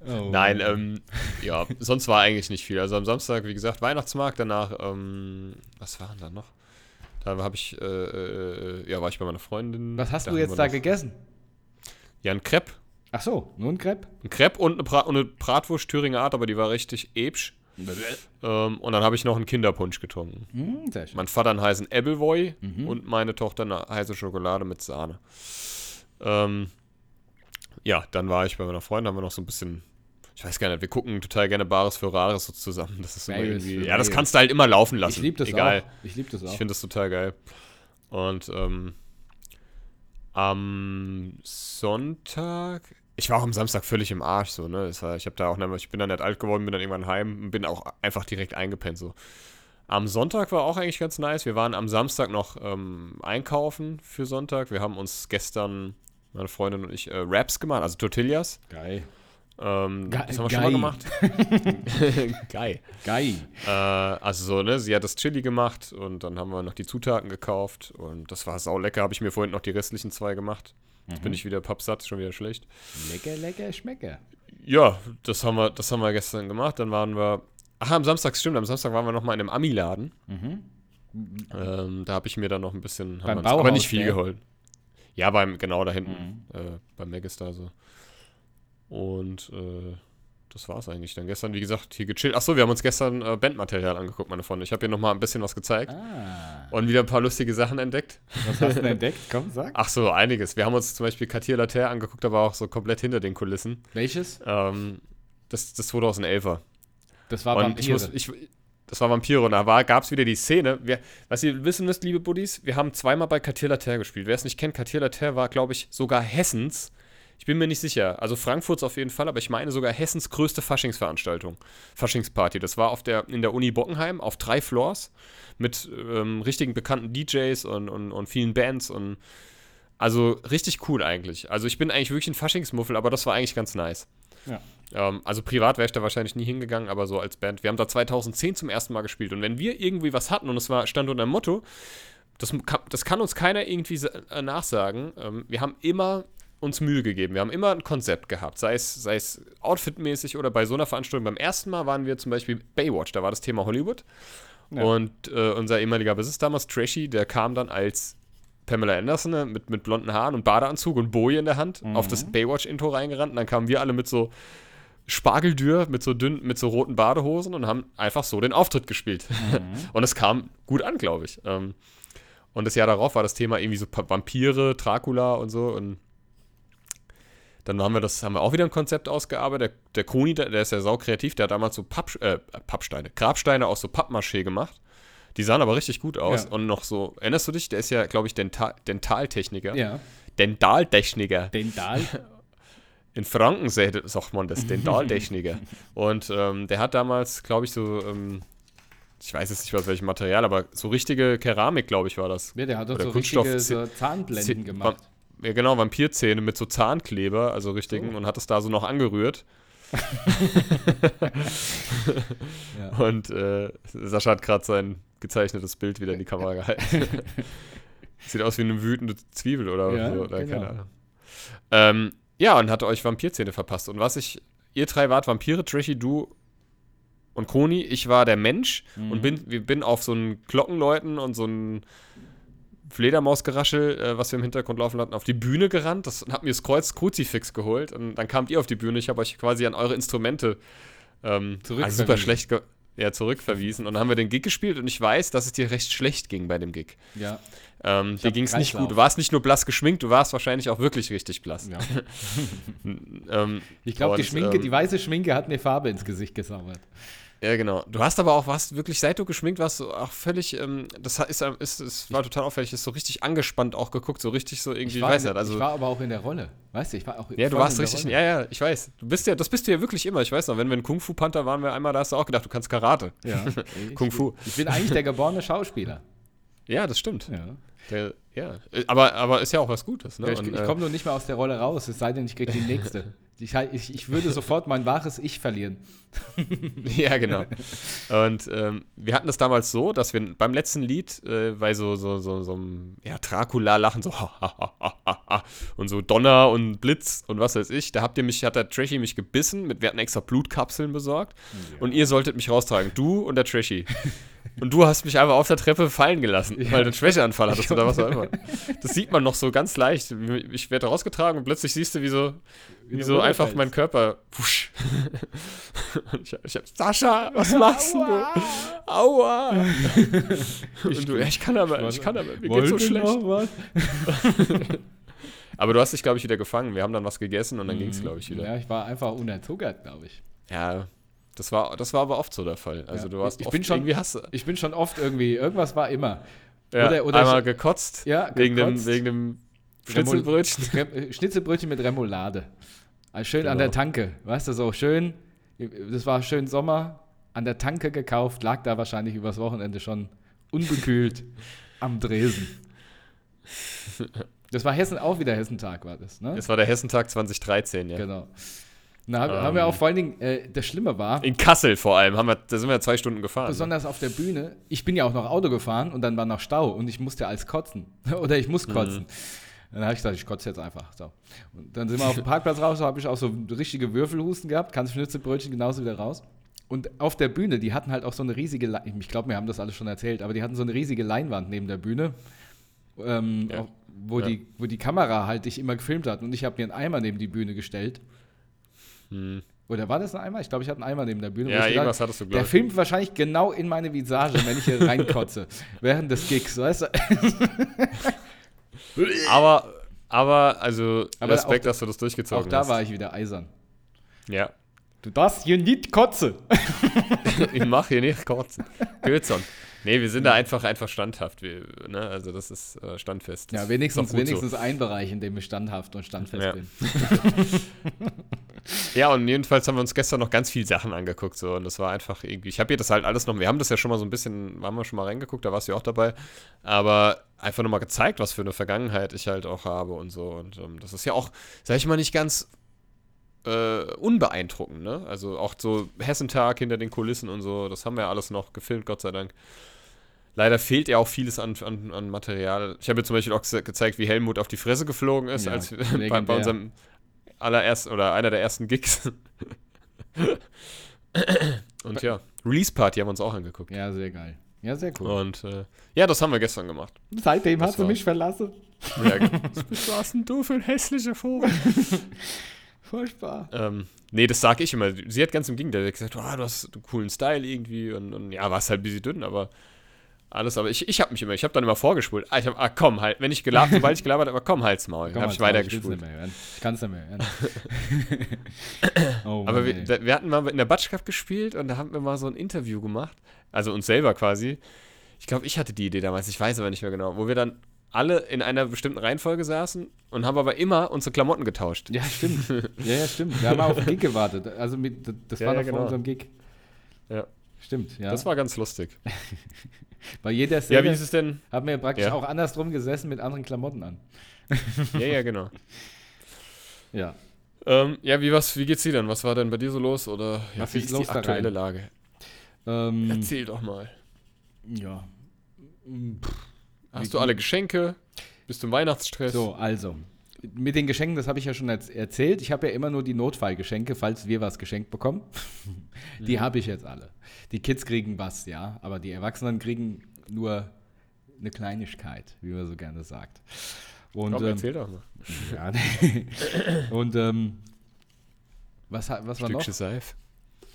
Oh, Nein, ähm, ja, sonst war eigentlich nicht viel. Also am Samstag, wie gesagt, Weihnachtsmarkt, danach, ähm, was war denn da noch? Da habe ich, äh, äh, ja, war ich bei meiner Freundin. Was hast Da du jetzt da noch- gegessen? Ja, ein Crepe. Ach so, nur ein Crepe? Ein Crepe und eine, Bra und eine Bratwurst Thüringer Art, aber die war richtig ebsch. Ähm, und dann habe ich noch einen Kinderpunsch getrunken. Hm, sehr schön. Mein Vater einen heißen Appleboy Mhm. und meine Tochter eine heiße Schokolade mit Sahne. Ähm, ja, dann war ich bei meiner Freundin, haben wir noch so ein bisschen, ich weiß gar nicht, wir gucken total gerne Bares für Rares so zusammen. Das ist irgendwie, ja, das kannst du halt immer laufen lassen. Ich liebe das Egal. auch. Ich liebe das auch. Ich finde das total geil. Und ähm, Am Sonntag. Ich war auch am Samstag völlig im Arsch, so, ne? Ich habe da auch, ich bin dann nicht alt geworden, bin dann irgendwann heim und bin auch einfach direkt eingepennt, so. Am Sonntag war auch eigentlich ganz nice. Wir waren am Samstag noch ähm, einkaufen für Sonntag. Wir haben uns gestern, meine Freundin und ich, äh, Wraps gemacht, also Tortillas. Geil. Ähm, Ge- das haben wir schon geil. mal gemacht. Geil. Geil. Äh, also so, ne, sie hat das Chili gemacht und dann haben wir noch die Zutaten gekauft und das war sau lecker. Habe ich mir vorhin noch die restlichen zwei gemacht. Jetzt Mhm. bin ich wieder pappsatt, schon wieder schlecht. Lecker, lecker, schmecke. Ja, das haben wir, das haben wir gestern gemacht. Dann waren wir, ach, am Samstag, stimmt, am Samstag waren wir noch mal in einem Ami-Laden. Ähm, da habe ich mir dann noch ein bisschen, Beim uns, aber Bauhaus, nicht viel ne? geholt. Ja, beim, genau da hinten, Mhm. äh, beim Megastar so. Und äh, das war's eigentlich. Dann gestern, wie gesagt, hier gechillt. Achso, wir haben uns gestern äh, Bandmaterial angeguckt, meine Freunde. Ich habe hier noch mal ein bisschen was gezeigt Ah. und wieder ein paar lustige Sachen entdeckt. Was hast du denn entdeckt? Komm, sag. Ach so, einiges. Wir haben uns zum Beispiel Cartier Later angeguckt, aber auch so komplett hinter den Kulissen. Welches? Ähm, das, das 2011er. Das war und ich muss, ich, das war Vampire und da gab es wieder die Szene. Wir, was ihr wissen müsst, liebe Buddies, wir haben zweimal bei Cartier Later gespielt. Wer es nicht kennt, Cartier Later war, glaube ich, sogar Hessens. Ich bin mir nicht sicher. Also Frankfurts auf jeden Fall, aber ich meine sogar Hessens größte Faschingsveranstaltung. Faschingsparty. Das war auf der, in der Uni Bockenheim auf drei Floors mit ähm, richtigen bekannten DJs und, und, und vielen Bands und also richtig cool eigentlich. Also ich bin eigentlich wirklich ein Faschingsmuffel, aber das war eigentlich ganz nice. Ja. Ähm, also privat wäre ich da wahrscheinlich nie hingegangen, aber so als Band. Wir haben da 2010 zum ersten Mal gespielt. Und wenn wir irgendwie was hatten und es war stand unter dem Motto, das kann, das kann uns keiner irgendwie äh, nachsagen. Ähm, wir haben immer uns Mühe gegeben. Wir haben immer ein Konzept gehabt, sei es, sei es outfitmäßig oder bei so einer Veranstaltung. Beim ersten Mal waren wir zum Beispiel Baywatch, da war das Thema Hollywood. Ja. Und äh, unser ehemaliger Bassist damals, Trashy, der kam dann als Pamela Anderson ne, mit, mit blonden Haaren und Badeanzug und Boje in der Hand auf das Baywatch-Intro reingerannt. Und dann kamen wir alle mit so Spargeldür, mit so dünn, mit so roten Badehosen und haben einfach so den Auftritt gespielt. und es kam gut an, glaube ich. Ähm, und das Jahr darauf war das Thema irgendwie so Vampire, Dracula und so. Und dann haben wir das, haben wir auch wieder ein Konzept ausgearbeitet. Der, der Koni, der, der ist ja sau kreativ, der hat damals so Papp, äh, Pappsteine, Grabsteine aus so Pappmaché gemacht. Die sahen aber richtig gut aus. Ja. Und noch so, erinnerst du dich? Der ist ja, glaube ich, Dental, Dentaltechniker. Ja. Dentaltechniker. Den Dahl. In Franken sagt man das, Dentaltechniker. Und ähm, der hat damals, glaube ich, so, ähm, ich weiß jetzt nicht aus welchem Material, aber so richtige Keramik, glaube ich, war das. Ja, der hat doch Oder so Kunststoff- richtige so Zahnblenden gemacht. Ja, genau, Vampirzähne mit so Zahnkleber, also richtigen, und hat es da so noch angerührt. Ja. Und äh, Sascha hat gerade sein gezeichnetes Bild wieder in die Kamera gehalten. Sieht aus wie eine wütende Zwiebel oder Ja, so. Oder genau. keine Ahnung. Ähm, ja, und hat euch Vampirzähne verpasst. Und was ich, ihr drei wart Vampire, Trashy, du und Koni. Ich war der Mensch Mhm. und bin, wir bin auf so einen Glockenläuten und so ein Fledermausgeraschel, äh, was wir im Hintergrund laufen hatten, auf die Bühne gerannt. Das hab mir das Kreuz Kruzifix geholt und dann kamt ihr auf die Bühne. Ich habe euch quasi an eure Instrumente ähm, Zurückverwiesen. super schlecht ge ja, zurückverwiesen. Und dann haben wir den Gig gespielt und ich weiß, dass es dir recht schlecht ging bei dem Gig. Ja. Ähm, dir ging es nicht gut. Du warst nicht nur blass geschminkt, du warst wahrscheinlich auch wirklich richtig blass. ja. Ähm, Ich glaube, die Schminke, ähm, die weiße Schminke hat eine Farbe ins Gesicht gesammelt. Ja, genau. Du hast aber auch, warst wirklich, seit du geschminkt warst, so auch völlig, ähm, das ist, ist, ist, war total auffällig, ist so richtig angespannt auch geguckt, so richtig so irgendwie, Ich war, weiß nicht, also. ich war aber auch in der Rolle. Weißt du, ich war auch ja, du warst in der richtig, ja, ja, ich weiß. Du bist ja, das bist du ja wirklich immer. Ich weiß noch, wenn wir in Kung Fu Panther waren wir einmal, da hast du auch gedacht, du kannst Karate. Ja. Ich Kung Fu. Bin, ich bin eigentlich der geborene Schauspieler. Ja, das stimmt. Ja. Der, ja. Äh, Aber, aber ist ja auch was Gutes, ne? Ja, ich ich äh, komme nur nicht mehr aus der Rolle raus, es sei denn, ich kriege die nächste. Ich, ich, ich würde sofort mein wahres Ich verlieren. Ja, genau. Und ähm, wir hatten das damals so, dass wir beim letzten Lied äh, bei so, so, so, so einem ja, Dracula-Lachen, so und so Donner und Blitz und was weiß ich, da habt ihr mich, hat der Trashy mich gebissen, mit, wir hatten extra Blutkapseln besorgt und ihr solltet mich raustragen, du und der Trashy. Und du hast mich einfach auf der Treppe fallen gelassen, weil du einen Schwächeanfall hattest oder was auch immer. Das sieht man noch so ganz leicht. Ich werde rausgetragen und plötzlich siehst du, wie so, wie du so einfach mein Körper. Wusch. Und ich, ich hab, Sascha, was machst du? Aua! Und du, ja, ich kann aber, ich kann aber, mir geht's so schlecht. Aber du hast dich, glaube ich, wieder gefangen. Wir haben dann was gegessen und dann ging's, glaube ich, wieder. Ja, ich war einfach unterzuckert, glaube ich. Ja, das war, das war aber oft so der Fall. Also Ja. du warst Ich oft bin schon- irgendwie hast du Ich bin schon oft irgendwie, irgendwas war immer. ja, oder- oder einmal gekotzt, Ja, wegen dem, gekotzt. wegen dem Schnitzelbrötchen. Rem- äh, Schnitzelbrötchen mit Remoulade. Also schön an Genau. der Tanke. Weißt du, so schön. Das war schön Sommer. An der Tanke gekauft. Lag da wahrscheinlich übers Wochenende schon unbekühlt am Dresen. Das war Hessen, auch wieder Hessentag war das, ne? Das war der Hessentag 2013, ja. Genau. Haben, Ähm. haben wir auch vor allen Dingen, äh, das Schlimme war, In Kassel vor allem, haben wir, da sind wir zwei Stunden gefahren. ne? besonders auf der Bühne, ich bin ja auch noch Auto gefahren und dann war noch Stau und ich musste als kotzen. Oder ich muss kotzen. Dann habe ich gesagt, ich kotze jetzt einfach. So. Und dann sind wir auf dem Parkplatz raus, da habe ich auch so richtige Würfelhusten gehabt, kannst Schnitzelbrötchen genauso wieder raus. Und auf der Bühne, die hatten halt auch so eine riesige, Le ich glaube, wir haben das alles schon erzählt, aber die hatten so eine riesige Leinwand neben der Bühne, ähm, Ja. auch, wo, Ja. die, wo die Kamera halt dich immer gefilmt hat. Und ich habe mir einen Eimer neben die Bühne gestellt. Hm. Oder war das ein Eimer? Ich glaube, ich hatte einen Eimer neben der Bühne. Ja, ich gedacht- irgendwas hattest du, Der filmt wahrscheinlich genau in meine Visage, wenn ich hier reinkotze. während des Gigs, weißt du? Aber, aber, also, Aber Respekt, auch- dass du das durchgezogen Auch da hast. war ich wieder eisern. Ja. Du darfst hier nicht kotzen. ich mache hier nicht kotzen. Schon. Nee, wir sind da einfach, einfach standhaft. Wir, ne? Also, das ist äh, standfest. Das Ja, wenigstens, wenigstens ein Bereich, in dem ich standhaft und standfest Ja. bin. So. Ja, und jedenfalls haben wir uns gestern noch ganz viel Sachen angeguckt. So, und das war einfach irgendwie. Ich habe hier das halt alles noch. Wir haben das ja schon mal so ein bisschen. Haben wir schon mal reingeguckt, da warst du ja auch dabei. Aber einfach nochmal gezeigt, was für eine Vergangenheit ich halt auch habe und so. Und ähm, das ist ja auch, sag ich mal, nicht ganz äh, unbeeindruckend, ne? Also auch so Hessentag hinter den Kulissen und so, das haben wir ja alles noch gefilmt, Gott sei Dank. Leider fehlt ja auch vieles an, an, an Material. Ich habe mir zum Beispiel auch ge gezeigt, wie Helmut auf die Fresse geflogen ist, Ja, als wir- bei, bei unserem allerersten oder einer der ersten Gigs. und ja, Release Party haben wir uns auch angeguckt. Ja, sehr geil. Ja, sehr cool. Und äh, ja, das haben wir gestern gemacht. Seitdem das hast du war- mich verlassen. Ja, was warst denn du für ein hässlicher Vogel? Furchtbar. Ähm, nee, das sag ich immer. Sie hat ganz im Gegenteil gesagt, oh, du hast einen coolen Style irgendwie und, und ja, warst halt ein bisschen dünn, aber alles, aber ich, ich habe mich immer, ich habe dann immer vorgespult. Ah, ich hab, ah komm, halt, wenn ich gelabert, sobald ich gelabert habe, komm, halt's Maul. Dann Komm, habe ich weitergespult. Ich kann es nicht mehr hören. oh, Aber Mann, wir, wir hatten mal in der Batsch Cup gespielt und da haben wir mal so ein Interview gemacht, also uns selber quasi. Ich glaube, ich hatte die Idee damals, ich weiß aber nicht mehr genau, wo wir dann alle in einer bestimmten Reihenfolge saßen und haben aber immer unsere Klamotten getauscht. Ja, stimmt. Ja, ja, stimmt. Wir haben auf den Gig gewartet. Also mit, das Ja, war ja, vor genau. unserem Gig. Ja. Stimmt, ja. Das war ganz lustig. Bei jeder Ja, Szene wie ist es denn? haben wir praktisch Ja. auch andersrum gesessen mit anderen Klamotten an. Ja, ja, genau. Ja. Ähm, ja, wie, was, wie geht's dir denn? Was war denn bei dir so los? Oder ja, Was wie ist ist die aktuelle? Lage? Ähm, Erzähl doch mal. ja. Hast du alle Geschenke? Bist du im Weihnachtsstress? So, also. Mit den Geschenken, das habe ich ja schon erz- erzählt. Ich habe ja immer nur die Notfallgeschenke, falls wir was geschenkt bekommen. die habe ich jetzt alle. Die Kids kriegen was, ja, aber die Erwachsenen kriegen nur eine Kleinigkeit, wie man so gerne sagt. Und, Komm, ähm, erzähl doch mal. ja, und ähm, was, was war noch? Stückchen Seif.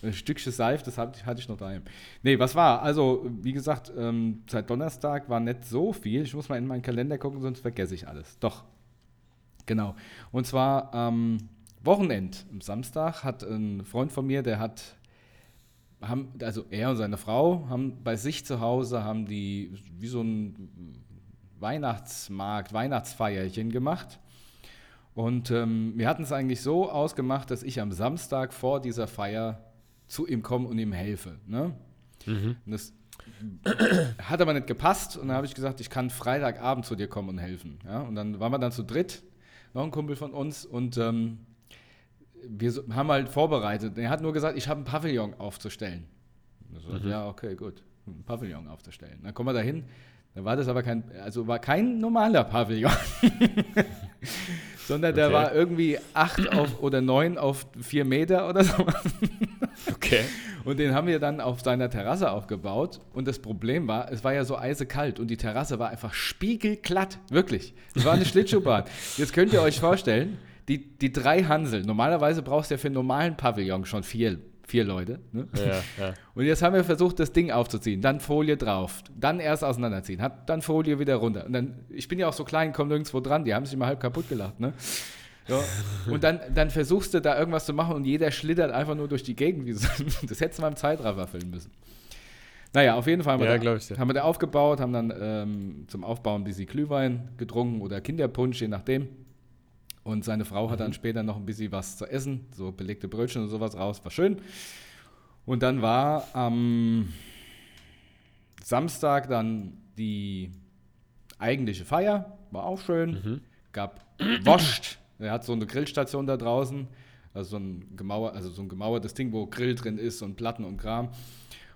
Ein Stückchen Seif, das hatte, hatte ich noch daheim. Nee, was war? Also, wie gesagt, ähm, seit Donnerstag war nicht so viel. Ich muss mal in meinen Kalender gucken, sonst vergesse ich alles. Doch. Genau. Und zwar am Wochenend, am Samstag, hat ein Freund von mir, der hat, haben, also er und seine Frau haben bei sich zu Hause, haben die wie so ein Weihnachtsmarkt, Weihnachtsfeierchen gemacht. Und ähm, wir hatten es eigentlich so ausgemacht, dass ich am Samstag vor dieser Feier zu ihm komme und ihm helfe. Ne? Und das hat aber nicht gepasst und dann habe ich gesagt, ich kann Freitagabend zu dir kommen und helfen. Ja? Und dann waren wir dann zu dritt, noch ein Kumpel von uns und ähm, wir haben halt vorbereitet. Er hat nur gesagt, ich habe ein Pavillon aufzustellen. So, Ja, okay, gut, ein Pavillon aufzustellen. Dann kommen wir dahin. Da war das aber kein, also war kein normaler Pavillon, sondern der Okay. war irgendwie acht auf oder neun auf vier Meter oder so. Okay. Und den haben wir dann auf seiner Terrasse aufgebaut. Und das Problem war, es war ja so eisekalt und die Terrasse war einfach spiegelglatt. Wirklich. Es war eine Schlittschuhbahn. Jetzt könnt ihr euch vorstellen, die, die drei Hansel. Normalerweise brauchst du ja für einen normalen Pavillon schon vier, vier Leute. Ne? Ja, ja. Und jetzt haben wir versucht, das Ding aufzuziehen, dann Folie drauf, dann erst auseinanderziehen, hat dann Folie wieder runter. Und dann, ich bin ja auch so klein, komme nirgendwo dran, die haben sich immer halb kaputt gelacht, ne? Ja. Und dann, dann versuchst du da irgendwas zu machen und jeder schlittert einfach nur durch die Gegend. Wie so, das hättest du mal im Zeitraffer filmen müssen. Naja, auf jeden Fall haben wir, Ja, da, glaub ich haben wir da aufgebaut, haben dann ähm, zum Aufbauen ein bisschen Glühwein getrunken oder Kinderpunsch, je nachdem. Und seine Frau hat dann später noch ein bisschen was zu essen, so belegte Brötchen und sowas raus, war schön. Und dann war am Samstag dann die eigentliche Feier, war auch schön. Gab Woscht, er hat so eine Grillstation da draußen, also so ein, gemauer, also so ein gemauertes Ding, wo Grill drin ist und Platten und Kram.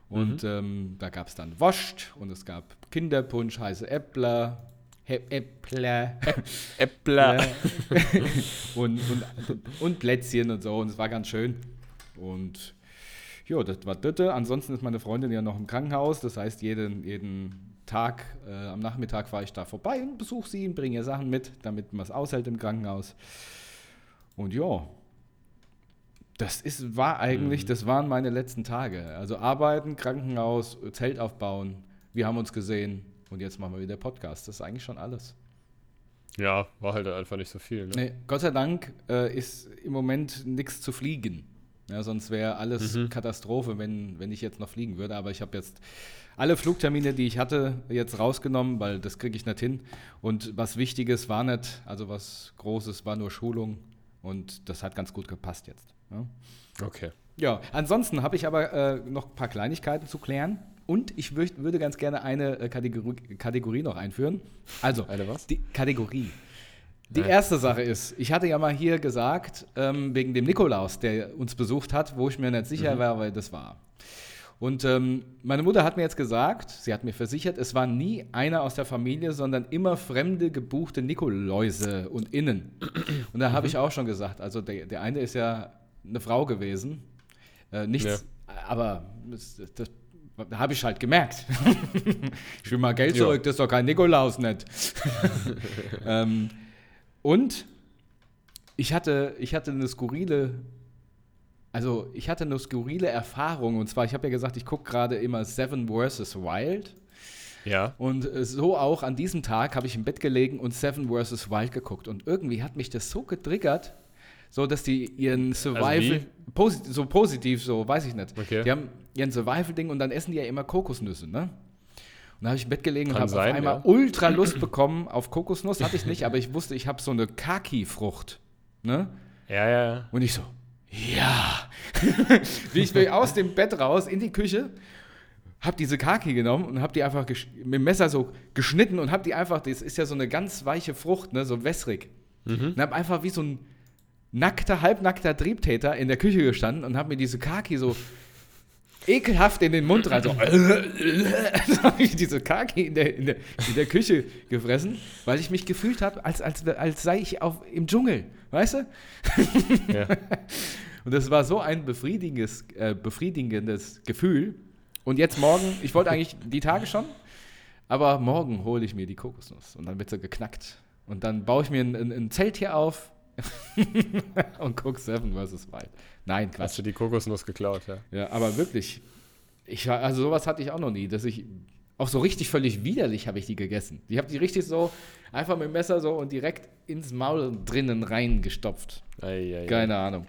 Und ähm, da gab es dann Woscht und es gab Kinderpunsch, heiße Äppler, Äppler, Äppler. und, und, und Plätzchen und so. Und es war ganz schön. Und ja, das war das. Ansonsten ist meine Freundin ja noch im Krankenhaus. Das heißt, jeden, jeden Tag äh, am Nachmittag fahre ich da vorbei und besuche sie und bringe ihr Sachen mit, damit man es aushält im Krankenhaus. Und ja, das ist, war eigentlich, das waren meine letzten Tage. Also arbeiten, Krankenhaus, Zelt aufbauen. Wir haben uns gesehen und jetzt machen wir wieder Podcast. Das ist eigentlich schon alles. Ja, war halt einfach nicht so viel. Ne? Nee, Gott sei Dank äh, ist im Moment nichts zu fliegen. Ja, sonst wäre alles Mhm. Katastrophe, wenn, wenn ich jetzt noch fliegen würde. Aber ich habe jetzt alle Flugtermine, die ich hatte, jetzt rausgenommen, weil das kriege ich nicht hin. Und was Wichtiges war nicht, also was Großes war nur Schulung. Und das hat ganz gut gepasst jetzt. Ja, Okay. ja ansonsten habe ich aber äh, noch ein paar Kleinigkeiten zu klären. Und ich würd, würde ganz gerne eine äh, Kategorie, Kategorie noch einführen. Also, Eine was? die Kategorie. Die Ja. erste Sache ist, ich hatte ja mal hier gesagt, ähm, wegen dem Nikolaus, der uns besucht hat, wo ich mir nicht sicher war, weil das war. Und ähm, meine Mutter hat mir jetzt gesagt, sie hat mir versichert, es war nie einer aus der Familie, sondern immer fremde gebuchte Nikoläuse und Innen. Und da habe ich auch schon gesagt, also der, der eine ist ja eine Frau gewesen, äh, nichts, aber das, das, habe ich halt gemerkt. ich will mal Geld Ja. zurück, das ist doch kein Nikolaus nicht. ähm, und ich hatte, ich hatte eine skurrile, also ich hatte eine skurrile Erfahrung. Und zwar, ich habe ja gesagt, ich gucke gerade immer Seven vs. Wild. Ja. Und äh, so auch an diesem Tag habe ich im Bett gelegen und Seven vs. Wild geguckt. Und irgendwie hat mich das so getriggert, so dass die ihren Survival, posit so positiv, so weiß ich nicht. Okay. Die haben ihren Survival-Ding und dann essen die ja immer Kokosnüsse, ne? Und da habe ich im Bett gelegen und habe auf einmal ja. ultra Lust bekommen auf Kokosnuss. Hatte ich nicht, aber ich wusste, ich habe so eine Kaki-Frucht, ne? Ja, ja. Und ich so, ja. Wie ich bin aus dem Bett raus in die Küche, hab diese Kaki genommen und hab die einfach mit dem Messer so geschnitten und hab die einfach, das ist ja so eine ganz weiche Frucht, ne, so wässrig. Und hab einfach wie so ein nackter, halbnackter Triebtäter in der Küche gestanden und hab mir diese Kaki so ekelhaft in den Mund rein, so, so hab ich diese Kaki in der, in, der, in der Küche gefressen, weil ich mich gefühlt habe, als, als, als sei ich auf, im Dschungel, weißt du? ja. Und das war so ein befriedigendes, äh, befriedigendes Gefühl. Und jetzt morgen, ich wollte eigentlich die Tage schon, aber morgen hole ich mir die Kokosnuss und dann wird sie geknackt. Und dann baue ich mir ein, ein, ein Zelt hier auf und guck Seven vs. Wild. Nein, Hast Quatsch. du die Kokosnuss geklaut, ja. Ja, aber wirklich, ich, also sowas hatte ich auch noch nie, dass ich, auch so richtig völlig widerlich habe ich die gegessen. Ich habe die richtig so einfach mit dem Messer so und direkt ins Maul drinnen reingestopft. Ei, ei, ei. Keine Ahnung.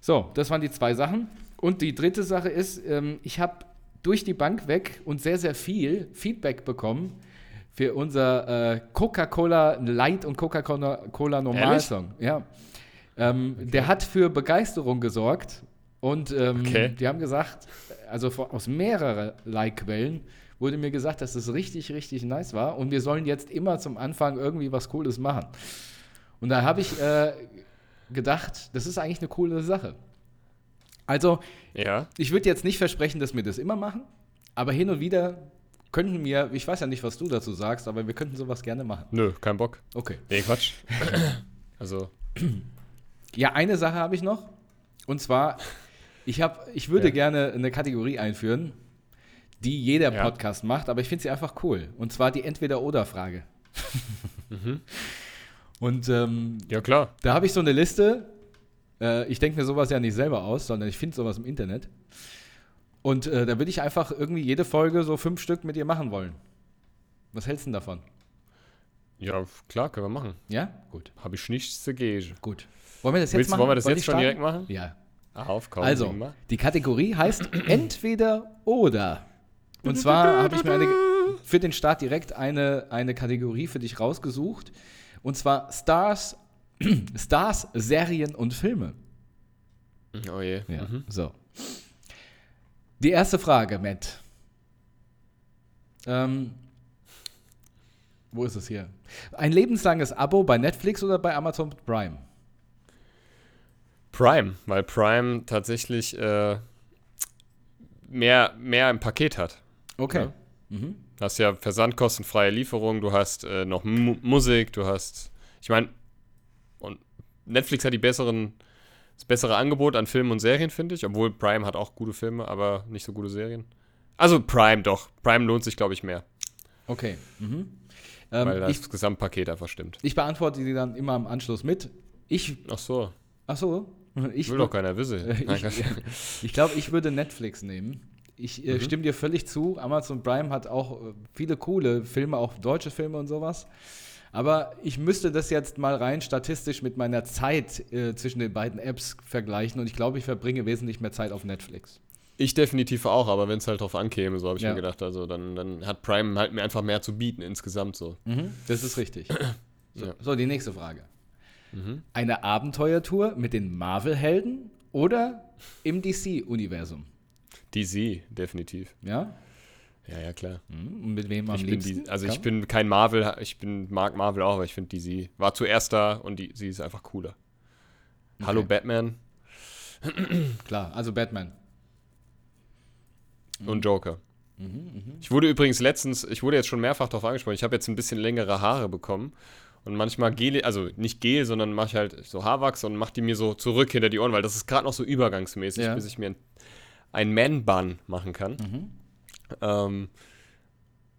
So, das waren die zwei Sachen. Und die dritte Sache ist, ähm, ich habe durch die Bank weg und sehr, sehr viel Feedback bekommen für unser äh, Coca-Cola Light und Coca-Cola Cola Normal Song. Ja. Ähm, Der hat für Begeisterung gesorgt und ähm, Okay. die haben gesagt, also aus mehrerlei Quellen wurde mir gesagt, dass es richtig, richtig nice war und wir sollen jetzt immer zum Anfang irgendwie was Cooles machen. Und da habe ich äh, gedacht, das ist eigentlich eine coole Sache. Also, Ja. ich würde jetzt nicht versprechen, dass wir das immer machen, aber hin und wieder könnten wir, ich weiß ja nicht, was du dazu sagst, aber wir könnten sowas gerne machen. Nö, kein Bock. Okay. Nee, Quatsch. also, Ja, eine Sache habe ich noch. Und zwar, ich, hab, ich würde Ja. gerne eine Kategorie einführen, die jeder Ja. Podcast macht, aber ich finde sie einfach cool. Und zwar die Entweder-Oder-Frage. Und ähm, ja klar. da habe ich so eine Liste. Äh, ich denke mir sowas ja nicht selber aus, sondern ich finde sowas im Internet. Und äh, da würde ich einfach irgendwie jede Folge so fünf Stück mit dir machen wollen. Was hältst du denn davon? Ja, klar, können wir machen. Ja? Gut. Habe ich nichts dagegen. Gut. Wollen wir das jetzt Willst, machen? wollen wir das jetzt schon direkt machen? Ja. Ah, aufkauen. Also, die Kategorie heißt entweder oder. Und zwar habe ich mir eine, für den Start direkt eine, eine Kategorie für dich rausgesucht. Und zwar Stars, Stars, Serien und Filme. Oh je. Ja, Mhm. so. Die erste Frage, Matt. Ähm, wo ist es hier? Ein lebenslanges Abo bei Netflix oder bei Amazon Prime? Prime, weil Prime tatsächlich äh, mehr, mehr im Paket hat. Okay. Ja. Mhm. Du hast ja versandkostenfreie Lieferung, du hast äh, noch Mu Musik, du hast, ich meine, und Netflix hat die besseren, das bessere Angebot an Filmen und Serien, finde ich, obwohl Prime hat auch gute Filme, aber nicht so gute Serien. Also Prime doch, Prime lohnt sich, glaube ich, mehr, Okay. Mhm. weil Ähm, das ich, Gesamtpaket einfach stimmt. ich beantworte die dann immer im Anschluss mit. Ich, Ach so, ach so. Ich, will doch keiner wissen. ich, ich glaube, ich würde Netflix nehmen. Ich äh, stimme dir völlig zu. Amazon Prime hat auch äh, viele coole Filme, auch deutsche Filme und sowas. Aber ich müsste das jetzt mal rein statistisch mit meiner Zeit äh, zwischen den beiden Apps vergleichen und ich glaube, ich verbringe wesentlich mehr Zeit auf Netflix. Ich definitiv auch, aber wenn es halt drauf ankäme, so habe ich Ja. mir gedacht, also dann, dann hat Prime halt mir einfach mehr zu bieten insgesamt so. Das ist richtig. So, Ja. so die nächste Frage. Mhm. Eine Abenteuertour mit den Marvel-Helden oder im DC-Universum? DC, definitiv. Ja? Ja, ja, klar. Hm, Und mit wem am Ich liebsten? die, also ich bin kein Marvel, ich bin mag Marvel auch, aber ich finde DC war zuerst da und die, sie ist einfach cooler. Hallo Okay. Batman Klar, also Batman. und Joker. Mhm, Ich wurde übrigens letztens, ich wurde jetzt schon mehrfach darauf angesprochen, ich habe jetzt ein bisschen längere Haare bekommen und manchmal Gel, also nicht Gel, sondern mache ich halt so Haarwachs und mache die mir so zurück hinter die Ohren, weil das ist gerade noch so übergangsmäßig, Ja. bis ich mir ein, ein Man-Bun machen kann. Mhm. Ähm,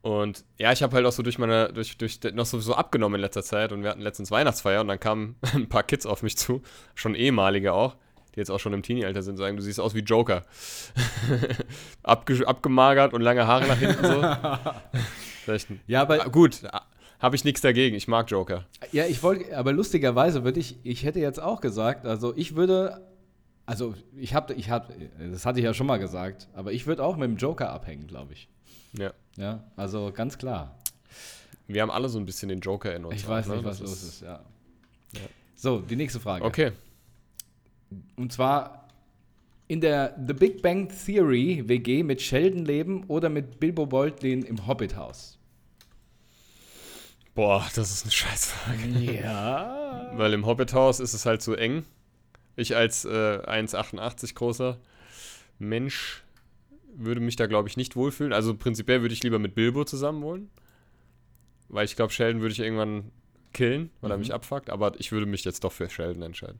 und ja, ich habe halt auch so durch meine, durch, durch noch so, so abgenommen in letzter Zeit und wir hatten letztens Weihnachtsfeier und dann kamen ein paar Kids auf mich zu, schon ehemalige auch, die jetzt auch schon im Teenie-Alter sind, sagen, du siehst aus wie Joker. Abge abgemagert und lange Haare nach hinten so. Vielleicht, Ja, aber Ah, gut, habe ich nichts dagegen, ich mag Joker. Ja, ich wollte, aber lustigerweise würde ich, ich hätte jetzt auch gesagt, also ich würde, also ich habe, ich habe, das hatte ich ja schon mal gesagt, aber ich würde auch mit dem Joker abhängen, glaube ich. Ja. Ja, also ganz klar. Wir haben alle so ein bisschen den Joker in uns. Ich weiß ne? nicht, was Das los ist, ja. So, die nächste Frage. Okay. Und zwar in der The Big Bang Theory WG mit Sheldon leben oder mit Bilbo Beutlin im Hobbithaus. Boah, das ist eine Scheißfrage. Ja. Weil im Hobbithaus ist es halt so eng. Ich als äh, 1,88 großer Mensch würde mich da, glaube ich, nicht wohlfühlen. Also prinzipiell würde ich lieber mit Bilbo zusammen wollen. Weil ich glaube, Sheldon würde ich irgendwann killen, weil er Mhm. mich abfuckt. Aber ich würde mich jetzt doch für Sheldon entscheiden.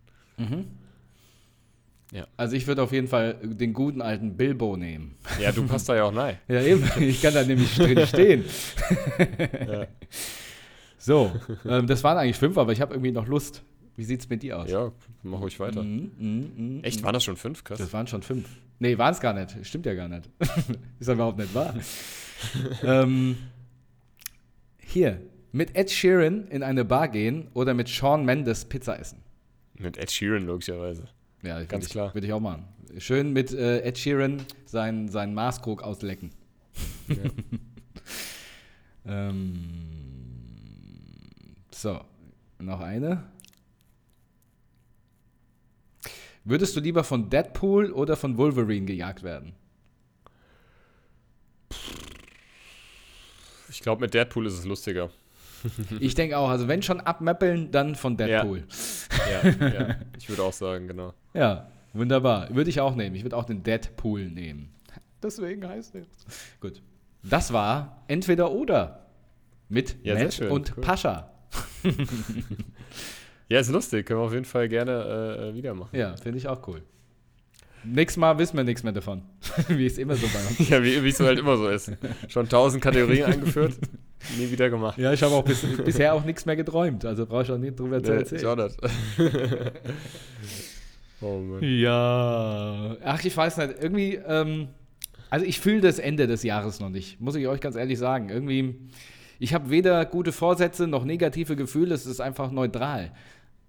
Also ich würde auf jeden Fall den guten alten Bilbo nehmen. Ja, du passt da ja auch rein. Ja, eben. Ich kann da nämlich drin stehen. Ja. So, ähm, das waren eigentlich fünf, aber ich habe irgendwie noch Lust. Wie sieht's mit dir aus? Ja, mach ruhig weiter. Mhm, mhm, mhm. Echt, waren das schon fünf? Krass. Das waren schon fünf. Nee, waren es gar nicht. Stimmt ja gar nicht. Ist ja überhaupt nicht wahr. ähm, hier, mit Ed Sheeran in eine Bar gehen oder mit Sean Mendes Pizza essen. Mit Ed Sheeran logischerweise. Ja, Ganz ich, klar. Würde ich auch machen. Schön mit äh, Ed Sheeran seinen, seinen Maßkrug auslecken. ähm, so, noch eine. Würdest du lieber von Deadpool oder von Wolverine gejagt werden? Ich glaube, mit Deadpool ist es lustiger. Ich denke auch, also wenn schon abmappeln, dann von Deadpool. Ja, ja. Ich würde auch sagen, genau. Ja, wunderbar. Würde ich auch nehmen. Ich würde auch den Deadpool nehmen. Deswegen heißt er. Gut. Das war entweder oder mit Ja, Matt und cool. Pascha. Ja, ist lustig. Können wir auf jeden Fall gerne äh, wieder machen. Ja, finde ich auch cool. Nächstes Mal wissen wir nichts mehr davon. Wie es immer so bei uns. Ja, wie es halt immer so ist. Schon tausend Kategorien eingeführt, nie wieder gemacht. Ja, ich habe auch bis, bisher auch nichts mehr geträumt. Also brauche ich auch nicht drüber zu Nee, ich erzählen. auch nicht. oh Mann. Ja. Ach, ich weiß nicht. Irgendwie, ähm, also ich fühle das Ende des Jahres noch nicht, muss ich euch ganz ehrlich sagen. Irgendwie, ich habe weder gute Vorsätze noch negative Gefühle, es ist einfach neutral,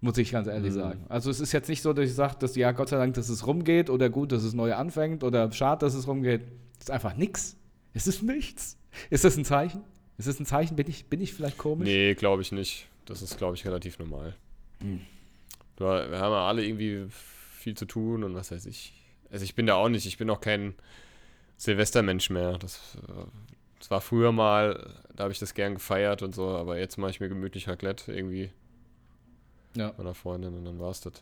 muss ich ganz ehrlich Mhm. sagen. Also es ist jetzt nicht so, dass ich sage, dass ja, Gott sei Dank, dass es rumgeht oder gut, dass es neu anfängt oder schade, dass es rumgeht. Es ist einfach nix. Es ist nichts. Ist das ein Zeichen? Ist das ein Zeichen? Bin ich, bin ich vielleicht komisch? Nee, glaube ich nicht. Das ist, glaube ich, relativ normal. Hm. Wir haben ja alle irgendwie viel zu tun und was weiß ich. Also ich bin da auch nicht, ich bin auch kein Silvestermensch mehr. Das, äh, das war früher mal, da habe ich das gern gefeiert und so, aber jetzt mache ich mir gemütlich Raclette irgendwie Ja. meiner Freundin und dann war's das.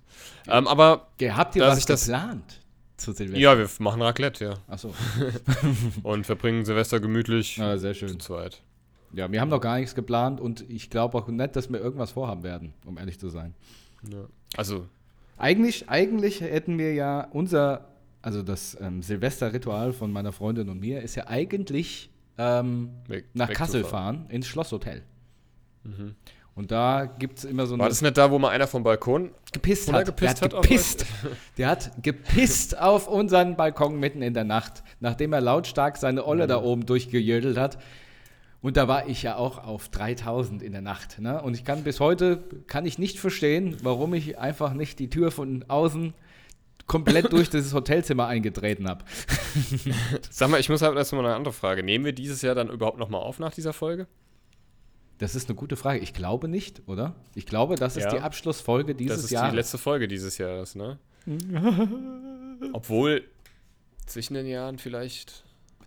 Ähm, aber Habt ihr was ich das- geplant zu Silvester? ja, wir machen Raclette, ja. Achso. Und verbringen Silvester gemütlich Ja, sehr zu schön. zweit. Ja, wir haben noch gar nichts geplant und ich glaube auch nicht, dass wir irgendwas vorhaben werden, um ehrlich zu sein. Ja. Also, Eigentlich, eigentlich hätten wir ja unser, also das ähm, Silvesterritual von meiner Freundin und mir ist ja eigentlich ähm, weg, nach wegzufahren. Kassel fahren, ins Schlosshotel. Und da gibt es immer so War eine das nicht da, wo mal einer vom Balkon gepisst hat. gepisst der hat hat gepisst. Der hat gepisst auf unseren Balkon mitten in der Nacht, nachdem er lautstark seine Olle Mhm. da oben durchgejödelt hat. Und da war ich ja auch auf 3000 in der Nacht. Ne? Und ich kann bis heute, kann ich nicht verstehen, warum ich einfach nicht die Tür von außen komplett durch dieses Hotelzimmer eingetreten habe. Sag mal, ich muss halt erstmal eine andere Frage. Nehmen wir dieses Jahr dann überhaupt nochmal auf nach dieser Folge? Das ist eine gute Frage. Ich glaube nicht, oder? Ich glaube, das ist Ja. die Abschlussfolge dieses das ist Jahres. die letzte Folge dieses Jahres, ne? Obwohl zwischen den Jahren vielleicht.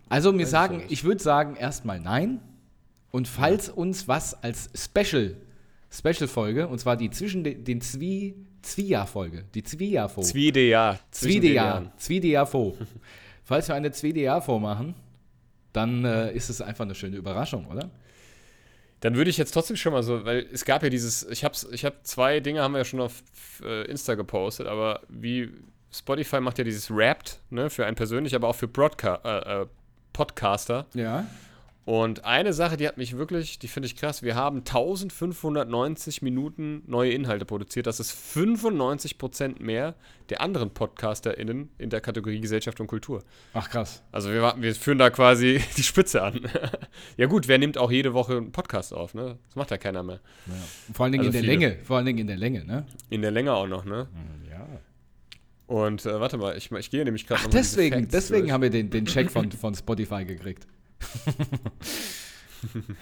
Also mir ich sagen, ja nicht. ich würde sagen erstmal nein. Und falls uns was als Special, Special-Folge, und zwar die zwischen den, den Zwie, Zwiejahr-Folge, die den Zwiedejahr, Jahren. Zwiedejahr-Fo. falls wir eine Zwiedejahr-Fo machen, dann äh, ist es einfach eine schöne Überraschung, oder? Dann würde ich jetzt trotzdem schon mal so, weil es gab ja dieses, ich hab's, ich habe zwei Dinge haben wir ja schon auf äh, Insta gepostet, aber wie Spotify macht ja dieses Wrapped, ne, für einen persönlich, aber auch für Broadca äh, äh, Podcaster. Ja. Und eine Sache, die hat mich wirklich, die finde ich krass. Wir haben 1590 Minuten neue Inhalte produziert. Das ist 95% mehr der anderen PodcasterInnen in der Kategorie Gesellschaft und Kultur. Ach krass. Also wir, wir führen da quasi die Spitze an. ja gut, wer nimmt auch jede Woche einen Podcast auf, ne? Das macht ja keiner mehr. Ja. Vor allen Dingen Also in der viele. Länge, vor allen Dingen in der Länge, ne? In der Länge auch noch, ne? Ja. Und äh, warte mal, ich, ich gehe nämlich gerade deswegen, deswegen durch. haben wir den, den Check von, von Spotify gekriegt.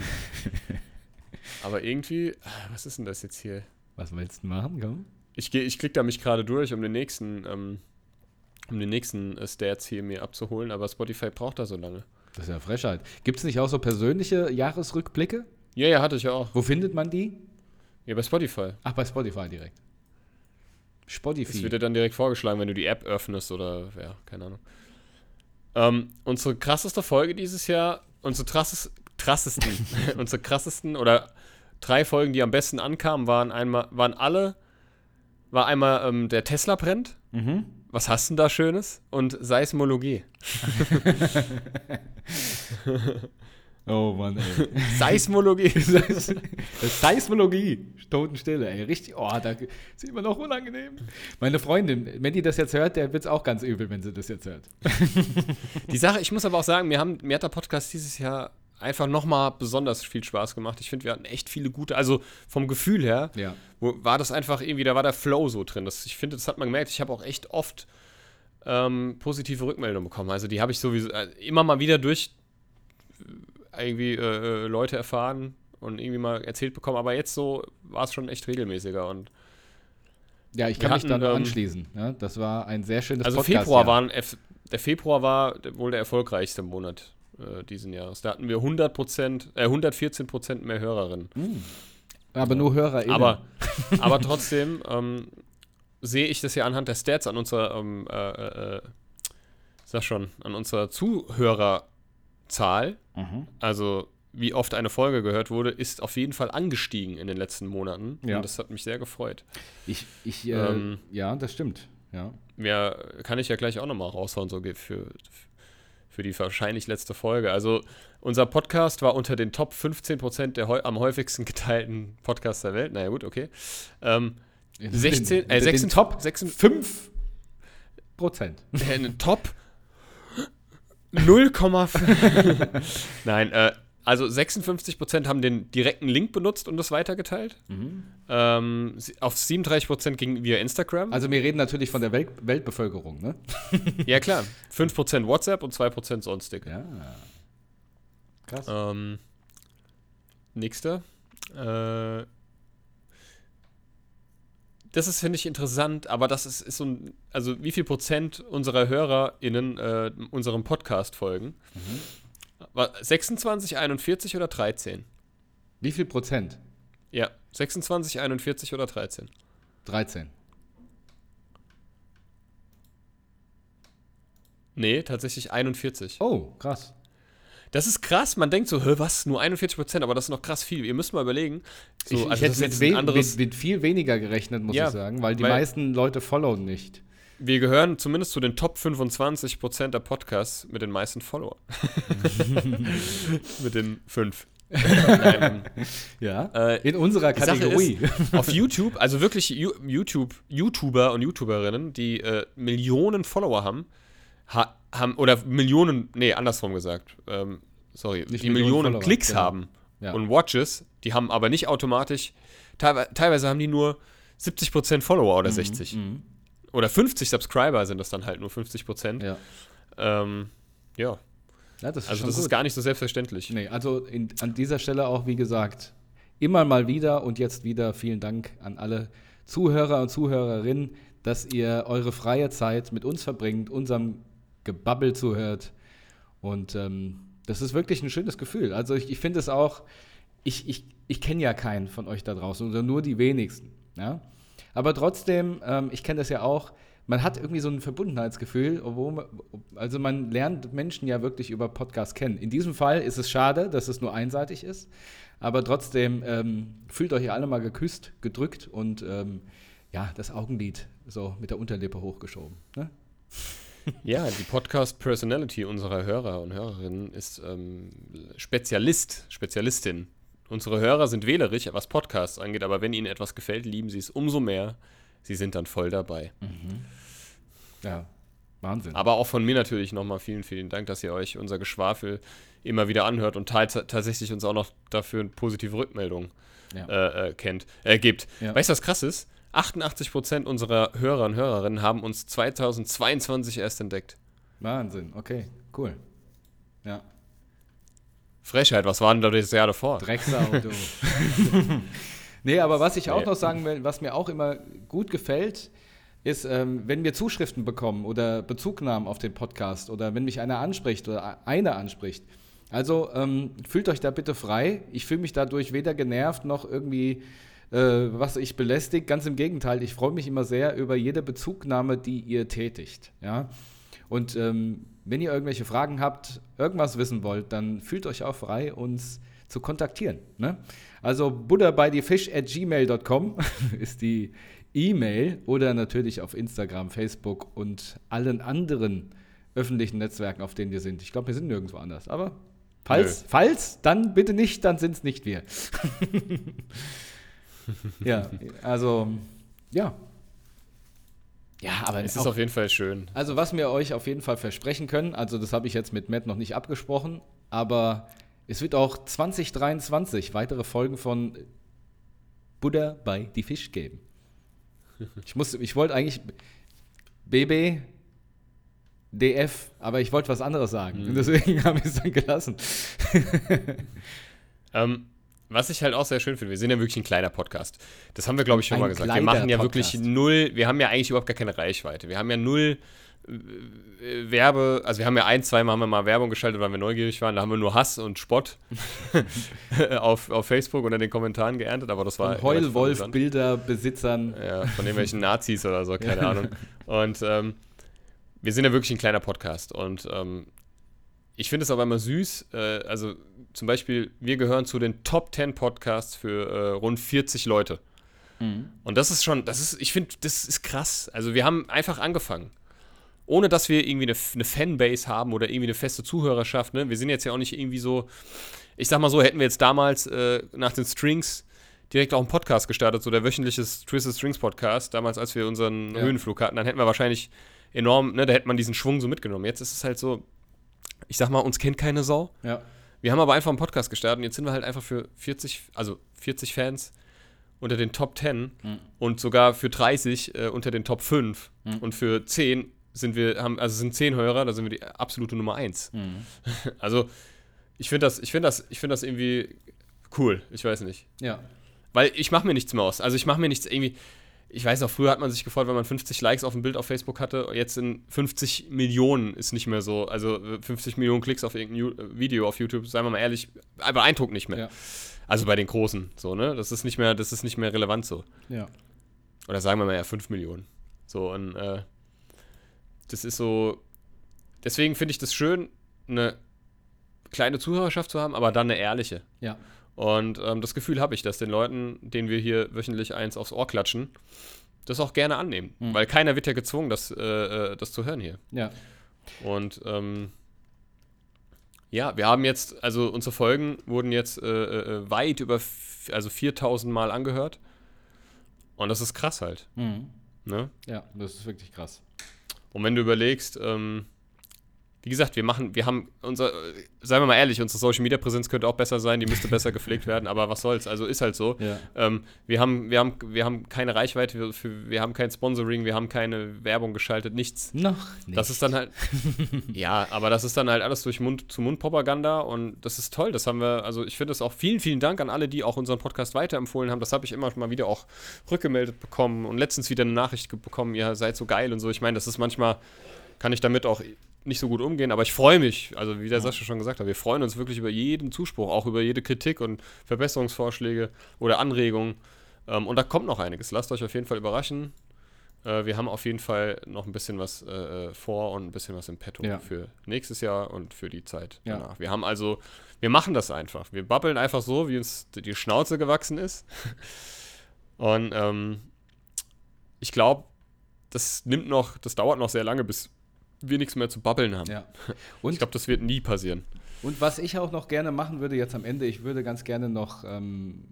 Aber irgendwie, ah, was ist denn das jetzt hier? Was willst du machen? Komm. Ich, geh, ich klicke da mich gerade durch, um den nächsten, ähm, um den nächsten äh, Stats hier mir abzuholen, aber Spotify braucht da so lange. Das ist ja Frechheit. Gibt es nicht auch so persönliche Jahresrückblicke? Ja, ja, hatte ich ja auch. Wo findet man die? Ja, bei Spotify. Ach, bei Spotify direkt. Das Spotify. wird dir dann direkt vorgeschlagen, wenn du die App öffnest oder, ja, keine Ahnung. Ähm, unsere krasseste Folge dieses Jahr, unsere trasses, krassesten, unsere krassesten oder drei Folgen, die am besten ankamen, waren einmal, waren alle, war einmal ähm, der Tesla brennt. Mhm. Was hast du denn da Schönes? Und Seismologie. Oh Mann, ey. Seismologie. Seismologie. Totenstille, ey. Richtig, oh, da ist immer noch unangenehm. Meine Freundin, wenn die das jetzt hört, der wird es auch ganz übel, wenn sie das jetzt hört. Die Sache, ich muss aber auch sagen, mir, haben, mir hat der Podcast dieses Jahr einfach nochmal besonders viel Spaß gemacht. Ich finde, wir hatten echt viele gute, also vom Gefühl her, Ja. wo, war das einfach irgendwie, da war der Flow so drin. Das, ich finde, das hat man gemerkt. Ich habe auch echt oft ähm, positive Rückmeldungen bekommen. Also die habe ich sowieso äh, immer mal wieder durch irgendwie äh, äh, Leute erfahren und irgendwie mal erzählt bekommen. Aber jetzt so war es schon echt regelmäßiger. Und Ja, ich kann mich hatten, dann ähm, anschließen. Ja, das war ein sehr schönes also Podcast-Jahr. Februar waren, der Februar war wohl der erfolgreichste Monat äh, diesen Jahres. Da hatten wir 100 äh, 114% mehr Hörerinnen. Aber nur HörerInnen. Aber, aber trotzdem ähm, sehe ich das ja anhand der Stats an unserer, ähm, äh, äh, sag schon, an unserer Zuhörerzahl, Mhm. also wie oft eine Folge gehört wurde, ist auf jeden Fall angestiegen in den letzten Monaten. Ja. Und das hat mich sehr gefreut. Ich, ich äh, Ähm, ja, das stimmt. Ja. Mehr kann ich ja gleich auch nochmal raushauen, so ge- für, für die wahrscheinlich letzte Folge. Also, unser Podcast war unter den Top 15% der heu am häufigsten geteilten Podcasts der Welt. Naja, gut, okay. Ähm, 16, äh, den 16, Top 6, 5 Prozent. äh, eine Top 0,5. Nein, äh, also 56% haben den direkten Link benutzt und das weitergeteilt. Ähm, sie- auf 37% ging via Instagram. Also wir reden natürlich von der Welt Weltbevölkerung, ne? ja, klar. 5% WhatsApp und 2% sonstig. Ja. Krass. Ähm, nächster. Äh, das ist, finde ich, interessant, aber das ist, ist so ein, also wie viel Prozent unserer HörerInnen äh, unserem Podcast folgen? War 26, 41 oder 13? Wie viel Prozent? Ja, 26, 41 oder 13? 13. Nee, tatsächlich 41. Oh, krass. Das ist krass, man denkt so, was, nur 41 Prozent, aber das ist noch krass viel. Ihr müsst mal überlegen. So, ich, ich also das hätte ist mit, jetzt we ein anderes, mit, mit viel weniger gerechnet, muss Ja, ich sagen, weil die weil- meisten Leute followen nicht. wir gehören zumindest zu den Top 25 Prozent der Podcasts mit den meisten Followern. mit den fünf. Ja. äh, In unserer Kategorie. auf YouTube, also wirklich YouTube, YouTuber und YouTuberinnen, die äh, Millionen Follower haben, ha, haben, oder Millionen, nee, andersrum gesagt, ähm, sorry, Nicht die Millionen Millionen Follower, Klicks genau. haben Ja. und Watches, die haben aber nicht automatisch, teilweise, teilweise haben die nur 70% Follower oder 60. Mhm. Oder 50 Subscriber sind das dann halt nur 50%. Ja. Ähm, ja, ja, das also das gut. ist gar nicht so selbstverständlich. Nee, also in, an dieser Stelle auch, wie gesagt, immer mal wieder und jetzt wieder vielen Dank an alle Zuhörer und Zuhörerinnen, dass ihr eure freie Zeit mit uns verbringt, unserem Gebabbel zuhört. Und ähm, das ist wirklich ein schönes Gefühl. Also ich, ich finde es auch, ich, ich, ich kenne ja keinen von euch da draußen oder nur die wenigsten. Ja? Aber trotzdem, ähm, ich kenne das ja auch, man hat irgendwie so ein Verbundenheitsgefühl, man, also man lernt Menschen ja wirklich über Podcasts kennen. In diesem Fall ist es schade, dass es nur einseitig ist, aber trotzdem ähm, fühlt euch alle mal geküsst, gedrückt und ähm, ja, das Augenlid so mit der Unterlippe hochgeschoben. Ne? Ja, die Podcast-Personality unserer Hörer und Hörerinnen ist ähm, Spezialist, Spezialistin. Unsere Hörer sind wählerisch, was Podcasts angeht, aber wenn ihnen etwas gefällt, lieben sie es umso mehr. Sie sind dann voll dabei. Ja, Wahnsinn. Aber auch von mir natürlich nochmal vielen, vielen Dank, dass ihr euch unser Geschwafel immer wieder anhört und tatsächlich uns auch noch dafür eine positive Rückmeldung Ja. äh, äh, kennt, äh, gibt. Ja. Weißt du, was krass ist? 88% unserer Hörer und Hörerinnen haben uns 2022 erst entdeckt. Wahnsinn, okay, cool. Ja, Frechheit, was war denn da das Jahr davor? Drecksau, du. nee, aber was ich auch noch sagen will, was mir auch immer gut gefällt, ist, ähm, wenn wir Zuschriften bekommen oder Bezugnahmen auf den Podcast oder wenn mich einer anspricht oder einer anspricht. Also ähm, fühlt euch da bitte frei. Ich fühle mich dadurch weder genervt noch irgendwie, äh, was ich belästigt. Ganz im Gegenteil, ich freue mich immer sehr über jede Bezugnahme, die ihr tätigt. Ja? Und ähm, wenn ihr irgendwelche Fragen habt, irgendwas wissen wollt, dann fühlt euch auch frei, uns zu kontaktieren. Ne? Also buddhabythefish at gmail.com ist die E-Mail oder natürlich auf Instagram, Facebook und allen anderen öffentlichen Netzwerken, auf denen wir sind. Ich glaube, wir sind nirgendwo anders. Aber falls, falls dann bitte nicht, dann sind es nicht wir. ja, also ja. Ja, aber Es auch- ist auf jeden Fall schön. also was wir euch auf jeden Fall versprechen können, also das habe ich jetzt mit Matt noch nicht abgesprochen, aber es wird auch 2023 weitere Folgen von Buddha bei die Fisch geben. Ich muss, ich wollte eigentlich BB, DF, aber ich wollte was anderes sagen. Und deswegen habe ich es dann gelassen. Ähm, was ich halt auch sehr schön finde, wir sind ja wirklich ein kleiner Podcast. Das haben wir, glaube ich, schon Ein mal gesagt. Wir machen ja wirklich Podcast. null, wir haben ja eigentlich überhaupt gar keine Reichweite. Wir haben ja null äh, Werbe, also wir haben ja ein, zweimal haben wir mal Werbung geschaltet, weil wir neugierig waren. Da haben wir nur Hass und Spott auf, auf Facebook unter den Kommentaren geerntet, aber das war. Amüsant. Heulwolf-Bilder-Besitzern. Ja, von irgendwelchen Nazis oder so, keine Ahnung. Und ähm, wir sind ja wirklich ein kleiner Podcast. Und ähm, ich finde es aber immer süß. Äh, also zum Beispiel, wir gehören zu den Top 10 Podcasts für äh, rund 40 Leute. Und das ist schon, das ist, ich finde, das ist krass. Also wir haben einfach angefangen. Ohne dass wir irgendwie eine, eine Fanbase haben oder irgendwie eine feste Zuhörerschaft. Ne? Wir sind jetzt ja auch nicht irgendwie so, ich sag mal so, hätten wir jetzt damals äh, nach den Strings direkt auch einen Podcast gestartet, so der wöchentliche Twisted Strings Podcast, damals als wir unseren Ja. Höhenflug hatten, dann hätten wir wahrscheinlich enorm, ne, da hätte man diesen Schwung so mitgenommen. Jetzt ist es halt so, ich sag mal, uns kennt keine Sau. Ja. Wir haben aber einfach einen Podcast gestartet und jetzt sind wir halt einfach für 40, also 40 Fans unter den Top 10 und sogar für 30 äh, unter den Top 5 und für 10 sind wir, haben, also sind 10 Hörer, da sind wir die absolute Nummer 1. Also ich finde das, ich finde das, ich finde das irgendwie cool. Ich weiß nicht. Ja. Weil ich mache mir nichts mehr aus. Also ich mache mir nichts irgendwie. Ich weiß noch, früher hat man sich gefreut, wenn man 50 Likes auf ein Bild auf Facebook hatte. Jetzt in 50 Millionen ist nicht mehr so. Also äh, 50 Millionen Klicks auf irgendein äh, Video auf YouTube, seien wir mal ehrlich, beeindruckt nicht mehr. Ja. Also bei den Großen, so, ne? Das ist nicht mehr, das ist nicht mehr relevant so. Ja. Oder sagen wir mal ja 5 Millionen. So, und äh, das ist so. Deswegen finde ich das schön, eine kleine Zuhörerschaft zu haben, aber dann eine ehrliche. Ja. Und ähm, das Gefühl habe ich, dass den Leuten, denen wir hier wöchentlich eins aufs Ohr klatschen, das auch gerne annehmen. Mhm. Weil keiner wird ja gezwungen, das, äh, äh, das zu hören hier. Ja. Und ähm, ja, wir haben jetzt, also unsere Folgen wurden jetzt äh, äh, weit über, also 4000 Mal angehört. Und das ist krass halt. Mhm. Ne? Ja, das ist wirklich krass. Und wenn du überlegst, ähm, wie gesagt, wir machen, wir haben unser, äh, seien wir mal ehrlich, unsere Social Media Präsenz könnte auch besser sein, die müsste besser gepflegt werden, aber was soll's, also ist halt so. Ja. Ähm, wir, haben, wir, haben, wir haben keine Reichweite, wir, für, wir haben kein Sponsoring, wir haben keine Werbung geschaltet, nichts. Noch nicht. Das ist dann halt, ja, aber das ist dann halt alles durch Mund-zu-Mund-Propaganda und das ist toll. Das haben wir, also ich finde es auch vielen, vielen Dank an alle, die auch unseren Podcast weiterempfohlen haben. Das habe ich immer mal wieder auch rückgemeldet bekommen und letztens wieder eine Nachricht bekommen, ihr seid so geil und so. Ich meine, das ist manchmal, kann ich damit auch nicht so gut umgehen, aber ich freue mich, also wie der Sascha schon gesagt hat, wir freuen uns wirklich über jeden Zuspruch, auch über jede Kritik und Verbesserungsvorschläge oder Anregungen. Ähm, und da kommt noch einiges. Lasst euch auf jeden Fall überraschen. Äh, wir haben auf jeden Fall noch ein bisschen was äh, äh, vor und ein bisschen was im Petto Ja. für nächstes Jahr und für die Zeit Ja. danach. Wir haben also, wir machen das einfach. Wir babbeln einfach so, wie uns die Schnauze gewachsen ist. und ähm, ich glaube, das nimmt noch, das dauert noch sehr lange, bis wir nichts mehr zu babbeln haben. Ja. Ich Und, glaube, das wird nie passieren. und was ich auch noch gerne machen würde jetzt am Ende, ich würde ganz gerne noch ähm,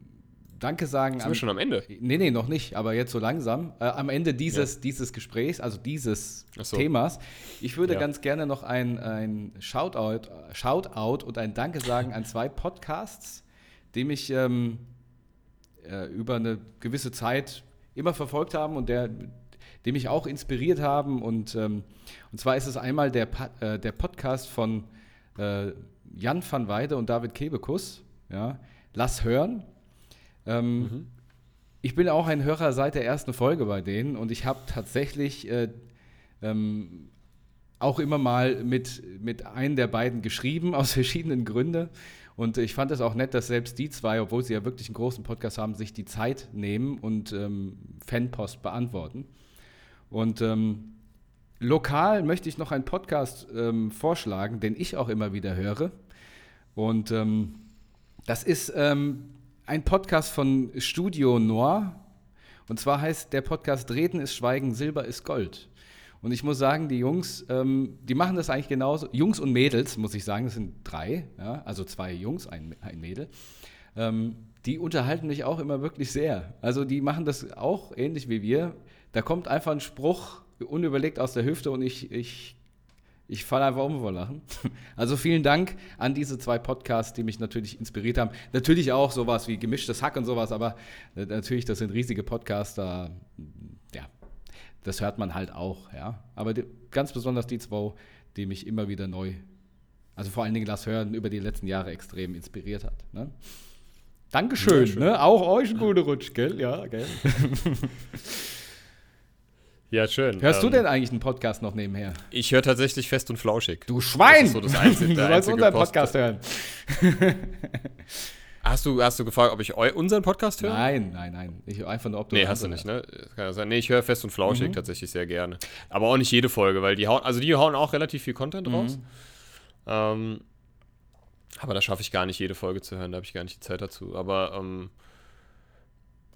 Danke sagen Sind wir schon am Ende? Nee, nee, noch nicht, aber jetzt so langsam. Äh, am Ende dieses, dieses Gesprächs, also dieses so. Themas, ich würde Ja. ganz gerne noch ein, ein Shoutout, Shoutout und ein Danke sagen an zwei Podcasts, die mich ähm, äh, über eine gewisse Zeit immer verfolgt haben und der, die mich auch inspiriert haben. Und, ähm, und zwar ist es einmal der, äh, der Podcast von äh, Jan van Weide und David Kebekus. Ja, Lass hören. Ähm, Ich bin auch ein Hörer seit der ersten Folge bei denen und ich habe tatsächlich äh, ähm, auch immer mal mit, mit einem der beiden geschrieben, aus verschiedenen Gründen. Und ich fand es auch nett, dass selbst die zwei, obwohl sie ja wirklich einen großen Podcast haben, sich die Zeit nehmen und ähm, Fanpost beantworten. Und ähm, lokal möchte ich noch einen Podcast ähm, vorschlagen, den ich auch immer wieder höre. Und ähm, das ist ähm, ein Podcast von Studio Noir. Und zwar heißt der Podcast Reden ist Schweigen, Silber ist Gold. Und ich muss sagen, die Jungs, ähm, die machen das eigentlich genauso. Jungs und Mädels, muss ich sagen, das sind drei, ja, also zwei Jungs, ein, ein Mädel. Ähm, die unterhalten mich auch immer wirklich sehr. Also die machen das auch ähnlich wie wir. Da kommt einfach ein Spruch unüberlegt aus der Hüfte und ich, ich, ich falle einfach um vor Lachen. Also vielen Dank an diese zwei Podcasts, die mich natürlich inspiriert haben. Natürlich auch sowas wie gemischtes Hack und sowas, aber äh, natürlich, das sind riesige Podcasts, da, ja, das hört man halt auch, ja. Aber die, ganz besonders die zwei, die mich immer wieder neu, also vor allen Dingen das Hören über die letzten Jahre extrem inspiriert hat. Ne? Dankeschön, ne? Auch euch einen guten Rutsch, gell? Ja, gell? Ja, schön. Hörst du Ähm, denn eigentlich einen Podcast noch nebenher? Ich höre tatsächlich fest und flauschig. Du Schwein! Das so das einzige- du sollst unseren Post- Podcast hören. Hast du, hast du gefragt, ob ich eu unseren Podcast höre? Nein, nein, nein. Ich einfach nur, ob du Nee, hast du nicht, ne? Kann ja sein. Nee, ich höre fest und flauschig Mhm. tatsächlich sehr gerne. Aber auch nicht jede Folge, weil die hauen, also die hauen auch relativ viel Content Mhm. raus. Ähm, aber da schaffe ich gar nicht jede Folge zu hören, da habe ich gar nicht die Zeit dazu. Aber ähm.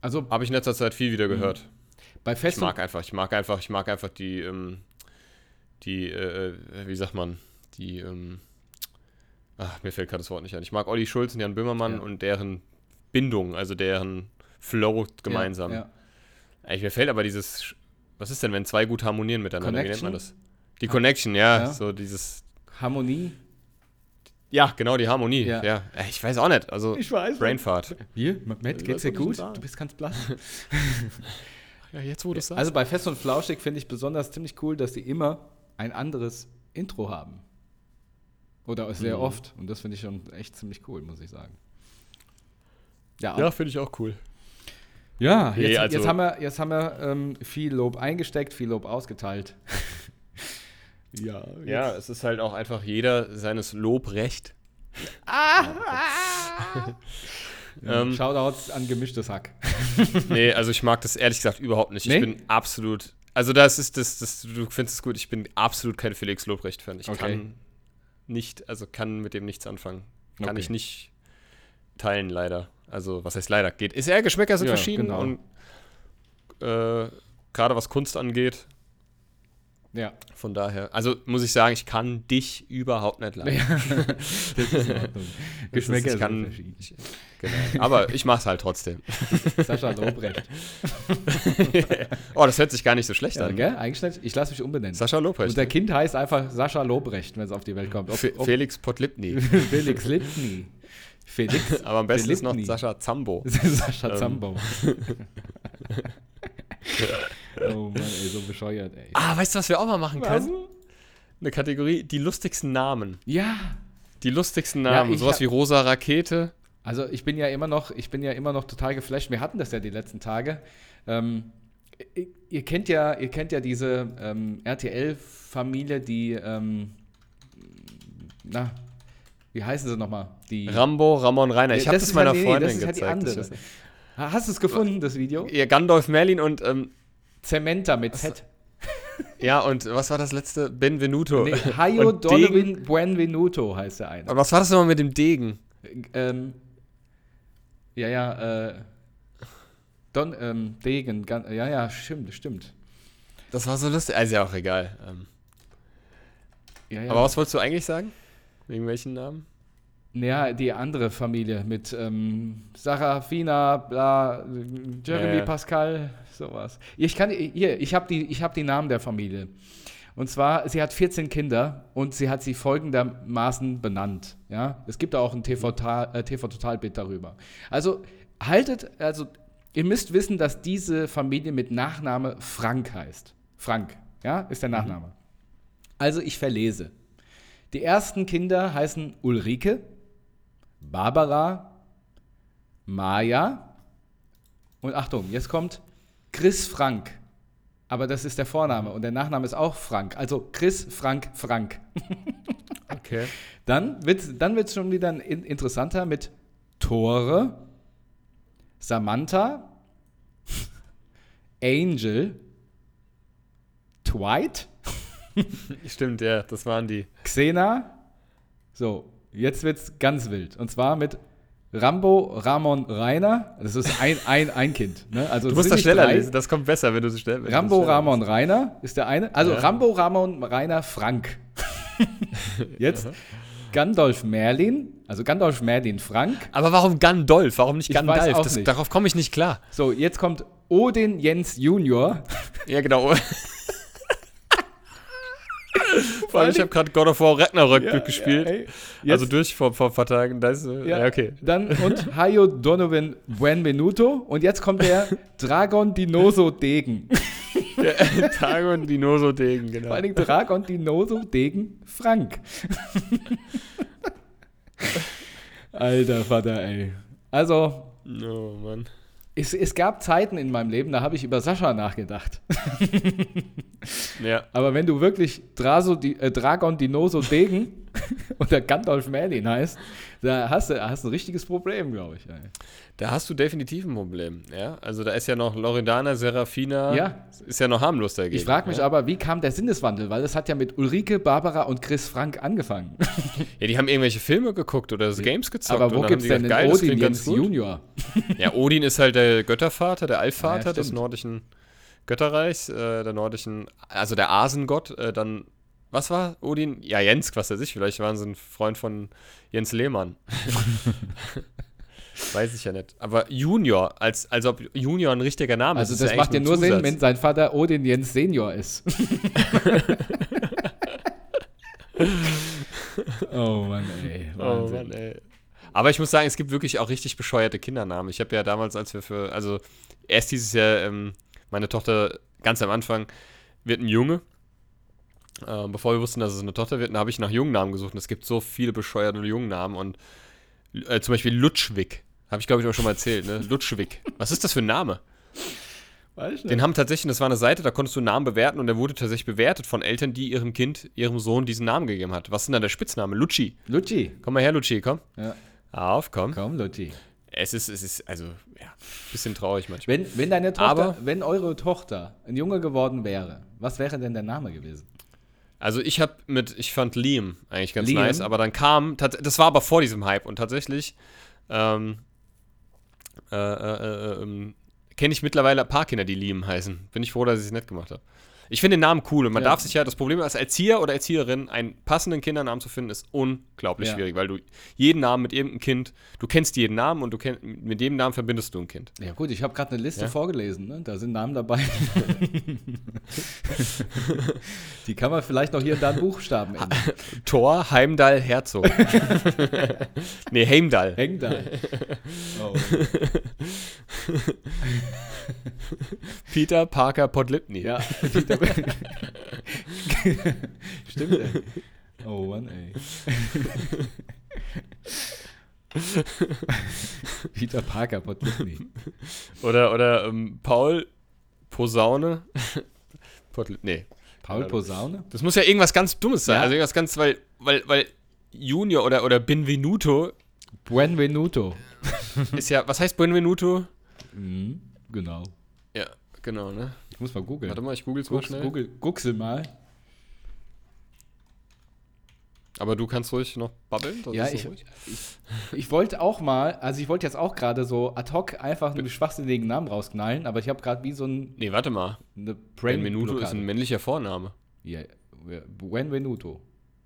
Also habe ich in letzter Zeit viel wieder gehört. Bei Ich Fest mag einfach, ich mag einfach, ich mag einfach die, ähm, die, äh, äh, wie sagt man, die, ähm, ach, mir fällt gerade das Wort nicht ein. Ich mag Olli Schulz und Jan Böhmermann Ja. und deren Bindung, also deren Flow gemeinsam. Ja, Ey, mir fällt aber dieses, was ist denn, wenn zwei gut harmonieren miteinander? Wie nennt man Connection? das? Die Connection, ja, Ja. so dieses, ja. Harmonie. ja, genau, die Harmonie, Ja. ja. Ey, Ich weiß auch nicht, also weiß. Brainfart. Hier, Matt, geht's dir was ich gut? Du bist ganz blass. Ja, jetzt wo du es sagst. Also bei Fest und Flauschig finde ich besonders ziemlich cool, dass die immer ein anderes Intro haben. Oder sehr Mhm. oft. Und das finde ich schon echt ziemlich cool, muss ich sagen. Ja, Ja, finde ich auch cool. ja Nee, jetzt, also- jetzt haben wir, jetzt haben wir ähm, viel Lob eingesteckt, viel Lob ausgeteilt. ja, Ja, es ist halt auch einfach jeder seines Lobrecht. Ja, Ähm, Shoutouts an gemischtes Hack. nee, also ich mag das ehrlich gesagt überhaupt nicht. Nee? Ich bin absolut. Also das ist das, das, du findest es gut, ich bin absolut kein Felix Lobrecht-Fan. Ich Okay. kann nicht, also kann mit dem nichts anfangen. Kann Okay. ich nicht teilen, leider. Also, was heißt leider? Geht. Ist ja, Geschmäcker sind Ja, verschieden genau. und äh, gerade was Kunst angeht, Ja. von daher. Also muss ich sagen, ich kann dich überhaupt nicht leiden. das ist in Ordnung. Geschmäcker ich kann, ich, genau. Aber ich mach's halt trotzdem. Sascha Lobrecht. oh, das hört sich gar nicht so schlecht Ja, an. gell? Eigentlich nicht. Ich lasse mich umbenennen. Sascha Lobrecht. Unser Kind heißt einfach Sascha Lobrecht, wenn es auf die Welt kommt. Ob, Fe ob Felix Podlipny. Felix Lipny. Felix. Aber am besten ist noch Felipny. Sascha Zambo. Sascha Ähm. Zambo. Oh Mann, ey, so bescheuert, ey. Ah, weißt du, was wir auch mal machen können? Eine Kategorie, die lustigsten Namen. Ja. Die lustigsten Ja, Namen. ich Sowas wie Rosa Rakete. Also ich bin ja immer noch, ich bin ja immer noch total geflasht. Wir hatten das ja die letzten Tage. Ähm, ihr, ihr kennt ja, ihr kennt ja diese ähm, RTL-Familie, die, ähm, na, wie heißen sie nochmal? Die. Rambo, Ramon Rainer. Ich Ja, habe das meiner ja- nee, Freundin das ist ja die gezeigt. andere. Das ist- Ha- Hast du es gefunden, das Video? Ja, Gandalf Merlin und ähm, Zementa mit Z. ja, und was war das letzte? Benvenuto. Nee, Hayo Und. Donovan Buenvenuto heißt der eine. Aber was war das nochmal mit dem Degen? Ähm, ja, ja, äh, Don, ähm, Degen, gan- ja, ja, stimmt, stimmt. Das war so lustig. Also ja auch egal. Ähm, Ja, ja. Aber was wolltest du eigentlich sagen? Wegen welchen Namen? Ja, die andere Familie mit ähm, Sarafina, bla, Jeremy ja. Pascal, sowas. Ich kann, hier, ich habe die, ich hab die Namen der Familie. Und zwar, sie hat 14 Kinder und sie hat sie folgendermaßen benannt. Ja, es gibt auch ein TV-Total äh, TV Total-Bild darüber. Also haltet, also ihr müsst wissen, dass diese Familie mit Nachname Frank heißt. Frank, ja, ist der Nachname. Also ich verlese. Die ersten Kinder heißen Ulrike, Barbara, Maja und Achtung, jetzt kommt Chris Frank. Aber das ist der Vorname und der Nachname ist auch Frank. Also Chris Frank Frank. Okay. Dann wird es dann wird's schon wieder in, interessanter mit Tore, Samantha, Angel, Dwight, Stimmt, ja, das waren die. Xena. So, jetzt wird's ganz wild. Und zwar mit Rambo Ramon Rainer. Das ist ein, ein, ein Kind. Ne? Also Du musst das schneller drei. lesen, das kommt besser, wenn du so schnell du Rambo Ramon Rainer ist der eine. Also Ja. Rambo Ramon Rainer Frank. Jetzt Gandalf Merlin. Also Gandalf Merlin Frank. Aber warum Gandalf? Warum nicht Gandalf? Das, nicht. Darauf komme ich nicht klar. So, jetzt kommt Odin Jens Junior. Ja, genau. Vor allem, ich habe gerade God of War Ragnarök gespielt. ey. also durch vor, vor ein paar Tagen. Da ist, äh, ja. okay. Dann und Hayo Donovan Buenvenuto. Und jetzt kommt der Dragon Dinoso Degen. Tagon Dinoso Degen, genau. Vor Dingen Dragon Dinoso Degen Frank. Alter Vater, ey. Also, Oh, Mann. Es, es gab Zeiten in meinem Leben, da habe ich über Sascha nachgedacht. Ja. Aber wenn du wirklich Draso, die, äh, Dragon Dinoso Degen oder Gandalf Merlin heißt, da hast du hast ein richtiges Problem, glaube ich. Ey. Da hast du definitiv ein Problem, ja. Also da ist ja noch Loredana, Serafina, Ja. ist ja noch harmlos dagegen. Ich frage mich ja? aber, wie kam der Sinneswandel? Weil es hat ja mit Ulrike, Barbara und Chris Frank angefangen. Ja, die haben irgendwelche Filme geguckt oder Games gezockt. aber wo und gibt es denn gedacht, geil, das Odin ganz. Junior? Ja, Odin ist halt der Göttervater, der Allvater Ja, des nordischen Götterreichs, äh, der nordischen, also der Asengott, äh, dann, was war Odin? Ja, Jens, was weiß ich, vielleicht waren sie ein Freund von Jens Lehmann. Weiß ich ja nicht. Aber Junior, als, als ob Junior ein richtiger Name Also ist. das ist macht ja nur Sinn, wenn sein Vater Odin Jens Senior ist. oh Mann, ey. Oh Wahnsinn. Mann, ey. Aber ich muss sagen, es gibt wirklich auch richtig bescheuerte Kindernamen. Ich habe ja damals, als wir für, also erst dieses Jahr, ähm, meine Tochter ganz am Anfang wird ein Junge. Äh, bevor wir wussten, dass es eine Tochter wird, habe ich nach Jungnamen gesucht. Und es gibt so viele bescheuerte Jungnamen. Und äh, zum Beispiel Lutschwig. Habe ich, glaube ich, auch schon mal erzählt. Ne? Lutschwig. Was ist das für ein Name? Weiß ich Den haben tatsächlich, das war eine Seite, da konntest du einen Namen bewerten und der wurde tatsächlich bewertet von Eltern, die ihrem Kind, ihrem Sohn diesen Namen gegeben hat. Was ist denn da der Spitzname? Lutschi. Lutschi. Komm mal her, Lutschi, komm. Ja. Auf, komm. Komm, Lutschi. Es ist, es ist, also, ja, bisschen traurig manchmal. Wenn, wenn deine Tochter, Aber- wenn eure Tochter ein Junge geworden wäre, was wäre denn der Name gewesen? Also ich habe mit, ich fand Liam eigentlich ganz Liam? nice, aber dann kam, das war aber vor diesem Hype und tatsächlich ähm, äh, äh, äh, ähm, kenne ich mittlerweile ein paar Kinder, die Liam heißen. Bin ich froh, dass ich es nicht gemacht habe. Ich finde den Namen cool und man Ja. darf sich ja, das Problem als Erzieher oder Erzieherin, einen passenden Kindernamen zu finden, ist unglaublich Ja. schwierig, weil du jeden Namen mit irgendeinem Kind, du kennst jeden Namen und du kenn, mit jedem Namen verbindest du ein Kind. Ja gut, ich habe gerade eine Liste Ja? vorgelesen, ne? da sind Namen dabei. Die kann man vielleicht noch hier und da in Buchstaben ändern. Thor, Heimdall, Herzog. nee, Heimdall. Da. Oh. Peter Parker Podlipny. Ja, Peter Stimmt, ey. Oh Mann, ey. Peter Parker, Podlipny. Oder, oder ähm, Paul Posaune. Podl nee. Paul Posaune? Das muss ja irgendwas ganz Dummes sein. Ja. Also irgendwas ganz, weil, weil, weil Junior oder, oder Benvenuto Buenvenuto. ist ja, was heißt Benvenuto? Mhm, genau. Genau, ne? Ich muss mal googeln. Warte mal, ich google's mal Guck's, schnell. Google, gucksel mal. Aber du kannst ruhig noch babbeln. das Ja, ist so ich, ich, ich wollte auch mal, also ich wollte jetzt auch gerade so ad hoc einfach einen schwachsinnigen Namen rausknallen, aber ich habe gerade wie so ein, Nee, warte mal. eine brain Benvenuto ist ein männlicher Vorname. Ja, Buenvenuto.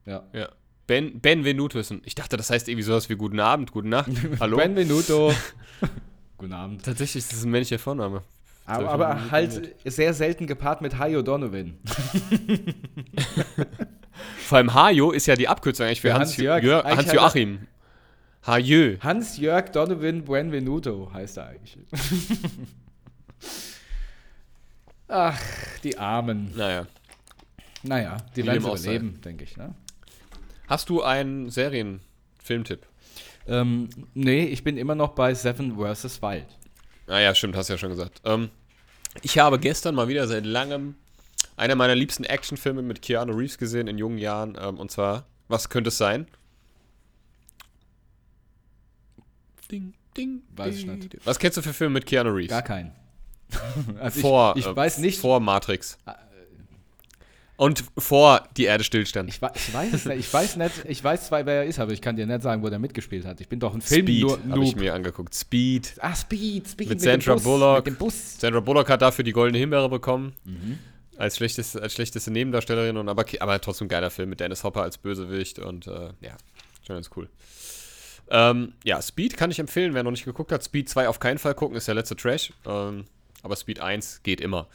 Ja. Ja. Ben, Benvenuto ist ein. Ich dachte, das heißt irgendwie sowas wie Guten Abend, Gute Nacht. Hallo? Benvenuto. Guten Abend. Tatsächlich ist es ein männlicher Vorname. Aber, aber halt sehr selten gepaart mit Hayo Donovan. Vor allem Hajo ist ja die Abkürzung eigentlich für Hans, Hans-Jörg. Jörg, Eigentlich Hans Joachim. Hajö. Hans-Jörg Donovan Buenvenuto heißt er eigentlich. Ach, die Armen. Naja. Naja, die werden überleben, denke ich. Ne? Hast du einen Serien-Filmtipp? Ähm, nee, ich bin immer noch bei Seven vs. Wild. Ah ja, stimmt, hast du ja schon gesagt. Ähm, ich habe gestern mal wieder seit langem einer meiner liebsten Actionfilme mit Keanu Reeves gesehen in jungen Jahren. Ähm, und zwar, was könnte es sein? Ding, ding, Weiß ich nicht. Was kennst du für Filme mit Keanu Reeves? Gar keinen. also vor, ich, ich äh, weiß nicht. Ah, Vor Matrix. Und vor Die Erde stillstand. Ich, ich weiß es nicht. Ich weiß nicht. Ich weiß zwar, wer er ist, aber ich kann dir nicht sagen, wo der mitgespielt hat. Ich bin doch ein Film Speed nur habe ich mir angeguckt. Speed. Ah, Speed, Speed Mit dem Sandra Bus, Bullock. Mit. Sandra Bullock hat dafür die Goldene Himbeere bekommen. Mhm. Als, schlechteste, als schlechteste Nebendarstellerin. Und aber, aber trotzdem ein geiler Film mit Dennis Hopper als Bösewicht. Und äh, ja, schon ganz cool. Ähm, ja, Speed kann ich empfehlen, wer noch nicht geguckt hat. Speed 2 auf keinen Fall gucken, ist der letzte Trash. Ähm, aber Speed 1 geht immer.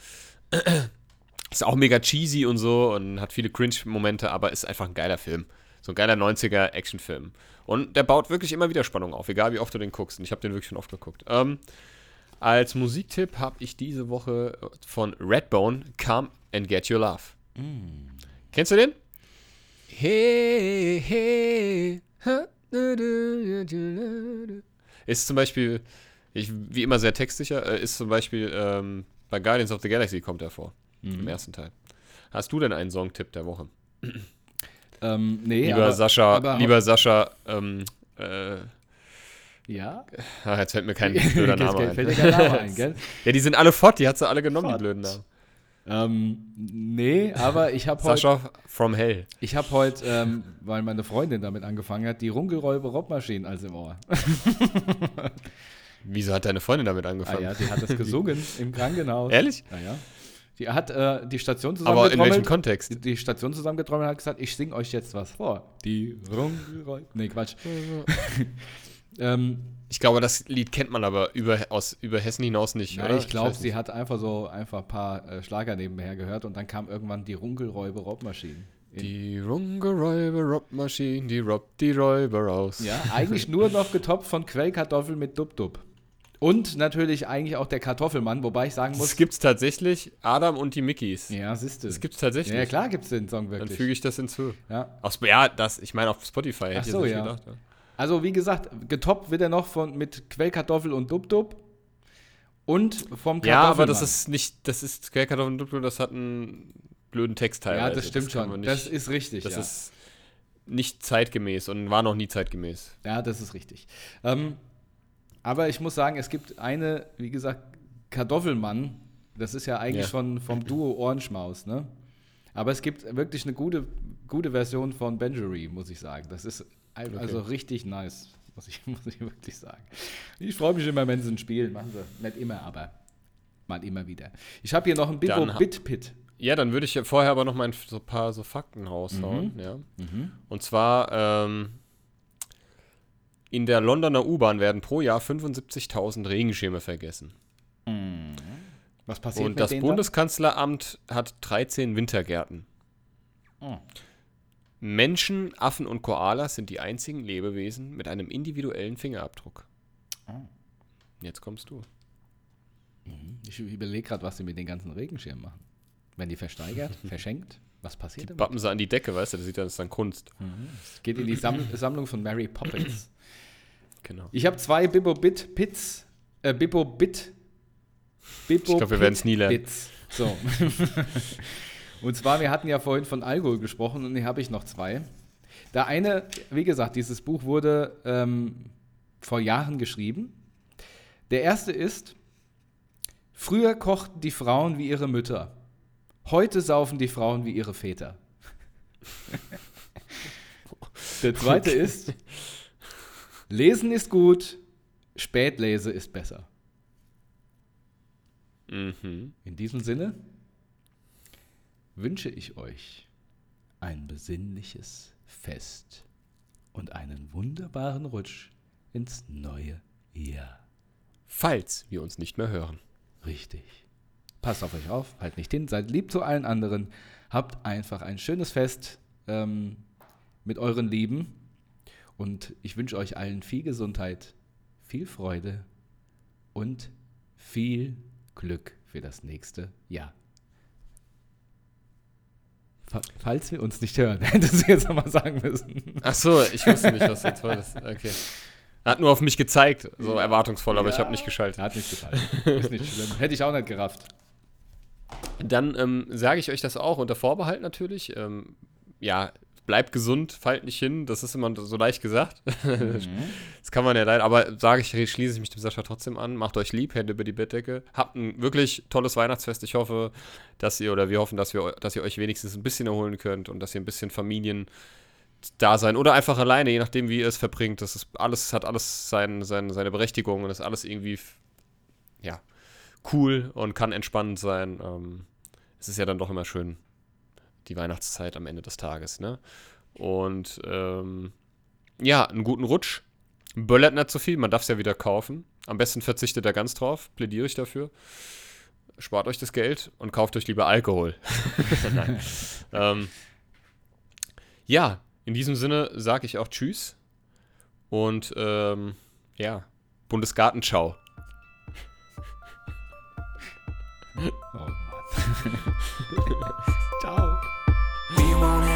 Ist auch mega cheesy und so und hat viele Cringe-Momente, aber ist einfach ein geiler Film. So ein geiler 90er Actionfilm. Und der baut wirklich immer wieder Spannung auf, egal wie oft du den guckst. Und ich habe den wirklich schon oft geguckt. Ähm, als Musiktipp habe ich diese Woche von Redbone Come and Get Your Love. Kennst du den? Hey, hey. ha, du, du, du, du, du. Ist zum Beispiel, ich, wie immer sehr textsicher, äh, ist zum Beispiel ähm, bei Guardians of the Galaxy kommt er vor. Im ersten Teil. Hast du denn einen Songtipp der Woche? Ähm, nee, Lieber aber, Sascha, aber- lieber Sascha, ähm, äh, Ja? ah, jetzt fällt mir kein blöder Name fällt dir ein. kein Name ein, gell? Ja, die sind alle fort, die hat sie alle genommen, Fort. die blöden Namen. Ähm, nee, aber ich habe heute, Sascha from Hell. ich habe heute, ähm, weil meine Freundin damit angefangen hat, die Runkelräuber Rockmaschinen als im Ohr. Wieso hat deine Freundin damit Ah angefangen? ja, die hat das gesungen im Krankenhaus. Ehrlich? Ah ja. Die hat äh, die Station Aber in welchem zusammengetrommelt. Kontext? die, die Station zusammengetrommelt und hat gesagt, ich singe euch jetzt was vor. Die Runkelräuber. Nee, Quatsch. ähm, Ich glaube, das Lied kennt man aber über, aus, über Hessen hinaus nicht, oder? ich glaube, sie hat einfach so einfach ein paar äh, Schlager nebenher gehört und dann kam irgendwann die Runkelräuber Rockmaschinen. In- Die Rungeräuber Robmaschine, die robbt die Räuber aus. Ja, eigentlich nur noch getoppt von Quellkartoffeln mit Dub-Dub. Und natürlich eigentlich auch der Kartoffelmann, wobei ich sagen muss. Das gibt's tatsächlich. Adam und die Mickeys. Ja, siehst du. Das gibt's tatsächlich. Ja, klar gibt's den Song Dann wirklich. füge ich das hinzu. ja. Aus, ja, das, ich meine auf Spotify hätte Ach ich so, nicht ja. gedacht. Ja. Also, wie gesagt, getoppt wird er noch von, mit Quellkartoffel und Dub-Dub. Und vom Kartoffelmann. Ja, aber das ist nicht, das ist Quellkartoffeln und Duplo, das hat einen blöden Text teilweise. Ja, das stimmt kann schon. Nicht, das ist richtig. das ja. ist nicht zeitgemäß und war noch nie zeitgemäß. Ja, das ist richtig. Ähm, aber ich muss sagen, es gibt eine, wie gesagt, Kartoffelmann. Das ist ja eigentlich Ja. schon vom Duo Ohrenschmaus, ne? Aber es gibt wirklich eine gute, gute Version von Benjury, muss ich sagen. Das ist also richtig nice, muss ich, muss ich wirklich sagen. Ich freue mich immer, wenn sie ein spielen. Machen sie nicht immer, aber mal immer wieder. Ich habe hier noch ein Bibo Bitpit. Ja, dann würde ich ja vorher aber noch mal ein so ein paar so Fakten raushauen. Mhm. Ja. Und zwar ähm, in der Londoner U-Bahn werden pro Jahr 75.000 Regenschirme vergessen. Was passiert Und das Bundeskanzleramt hat 13 Wintergärten. Oh. Menschen, Affen und Koalas sind die einzigen Lebewesen mit einem individuellen Fingerabdruck. Oh. Jetzt kommst du. dann? Ich überlege gerade, was sie mit den ganzen Regenschirmen machen. Wenn die versteigert, verschenkt, was passiert damit? Bappen sie an die Decke, weißt du, das sieht dann, das ist dann Kunst. Geht in die Sam Sammlung von Mary Poppins. Genau. Ich habe zwei Bibbo Bit Pits. Äh, Bibbo Bit. Bibbo Ich glaub, wir werden's nie lernen. Bits. So. und zwar, wir hatten ja vorhin von Alkohol gesprochen und hier habe ich noch zwei. Der eine, wie gesagt, dieses Buch wurde ähm, vor Jahren geschrieben. Der erste ist, früher kochten die Frauen wie ihre Mütter. Heute saufen die Frauen wie ihre Väter. Der zweite ist, Lesen ist gut, Spätlese ist besser. Mhm. In diesem Sinne wünsche ich euch ein besinnliches Fest und einen wunderbaren Rutsch ins neue Jahr. Falls wir uns nicht mehr hören. Richtig. Passt auf euch auf, halt nicht hin, seid lieb zu allen anderen, habt einfach ein schönes Fest ähm, mit euren Lieben und ich wünsche euch allen viel Gesundheit, viel Freude und viel Glück für das nächste Jahr. Fa- Falls wir uns nicht hören, hättest du jetzt nochmal sagen müssen. Ach so, ich wusste nicht, was jetzt war. Das. Okay. Er hat nur auf mich gezeigt, so erwartungsvoll, aber ich habe nicht geschaltet. Hat nicht gefallen. Ist nicht schlimm. Hätte ich auch nicht gerafft. Dann ähm, sage ich euch das auch unter Vorbehalt natürlich. Ähm, ja, bleibt gesund, fallt nicht hin. Das ist immer so leicht gesagt. das kann man ja leider. Aber sage ich, schließe ich mich dem Sascha trotzdem an. Macht euch lieb, Hände über die Bettdecke. Habt ein wirklich tolles Weihnachtsfest. Ich hoffe, dass ihr oder wir hoffen, dass, wir, dass ihr euch wenigstens ein bisschen erholen könnt und dass ihr ein bisschen Familien da sein oder einfach alleine, je nachdem, wie ihr es verbringt. Das ist alles, hat alles sein, sein, seine Berechtigung und ist alles irgendwie ja, cool und kann entspannend sein. Ähm, es ist ja dann doch immer schön, die Weihnachtszeit am Ende des Tages, ne? Und ähm, ja, einen guten Rutsch. Böllert nicht zu viel, man darf es ja wieder kaufen. Am besten verzichtet er ganz drauf, plädiere ich dafür. Spart euch das Geld und kauft euch lieber Alkohol. Nein. ähm, ja, in diesem Sinne sage ich auch Tschüss und ähm, ja, Bundesgartenschau. Oh Mann. Ciao. won't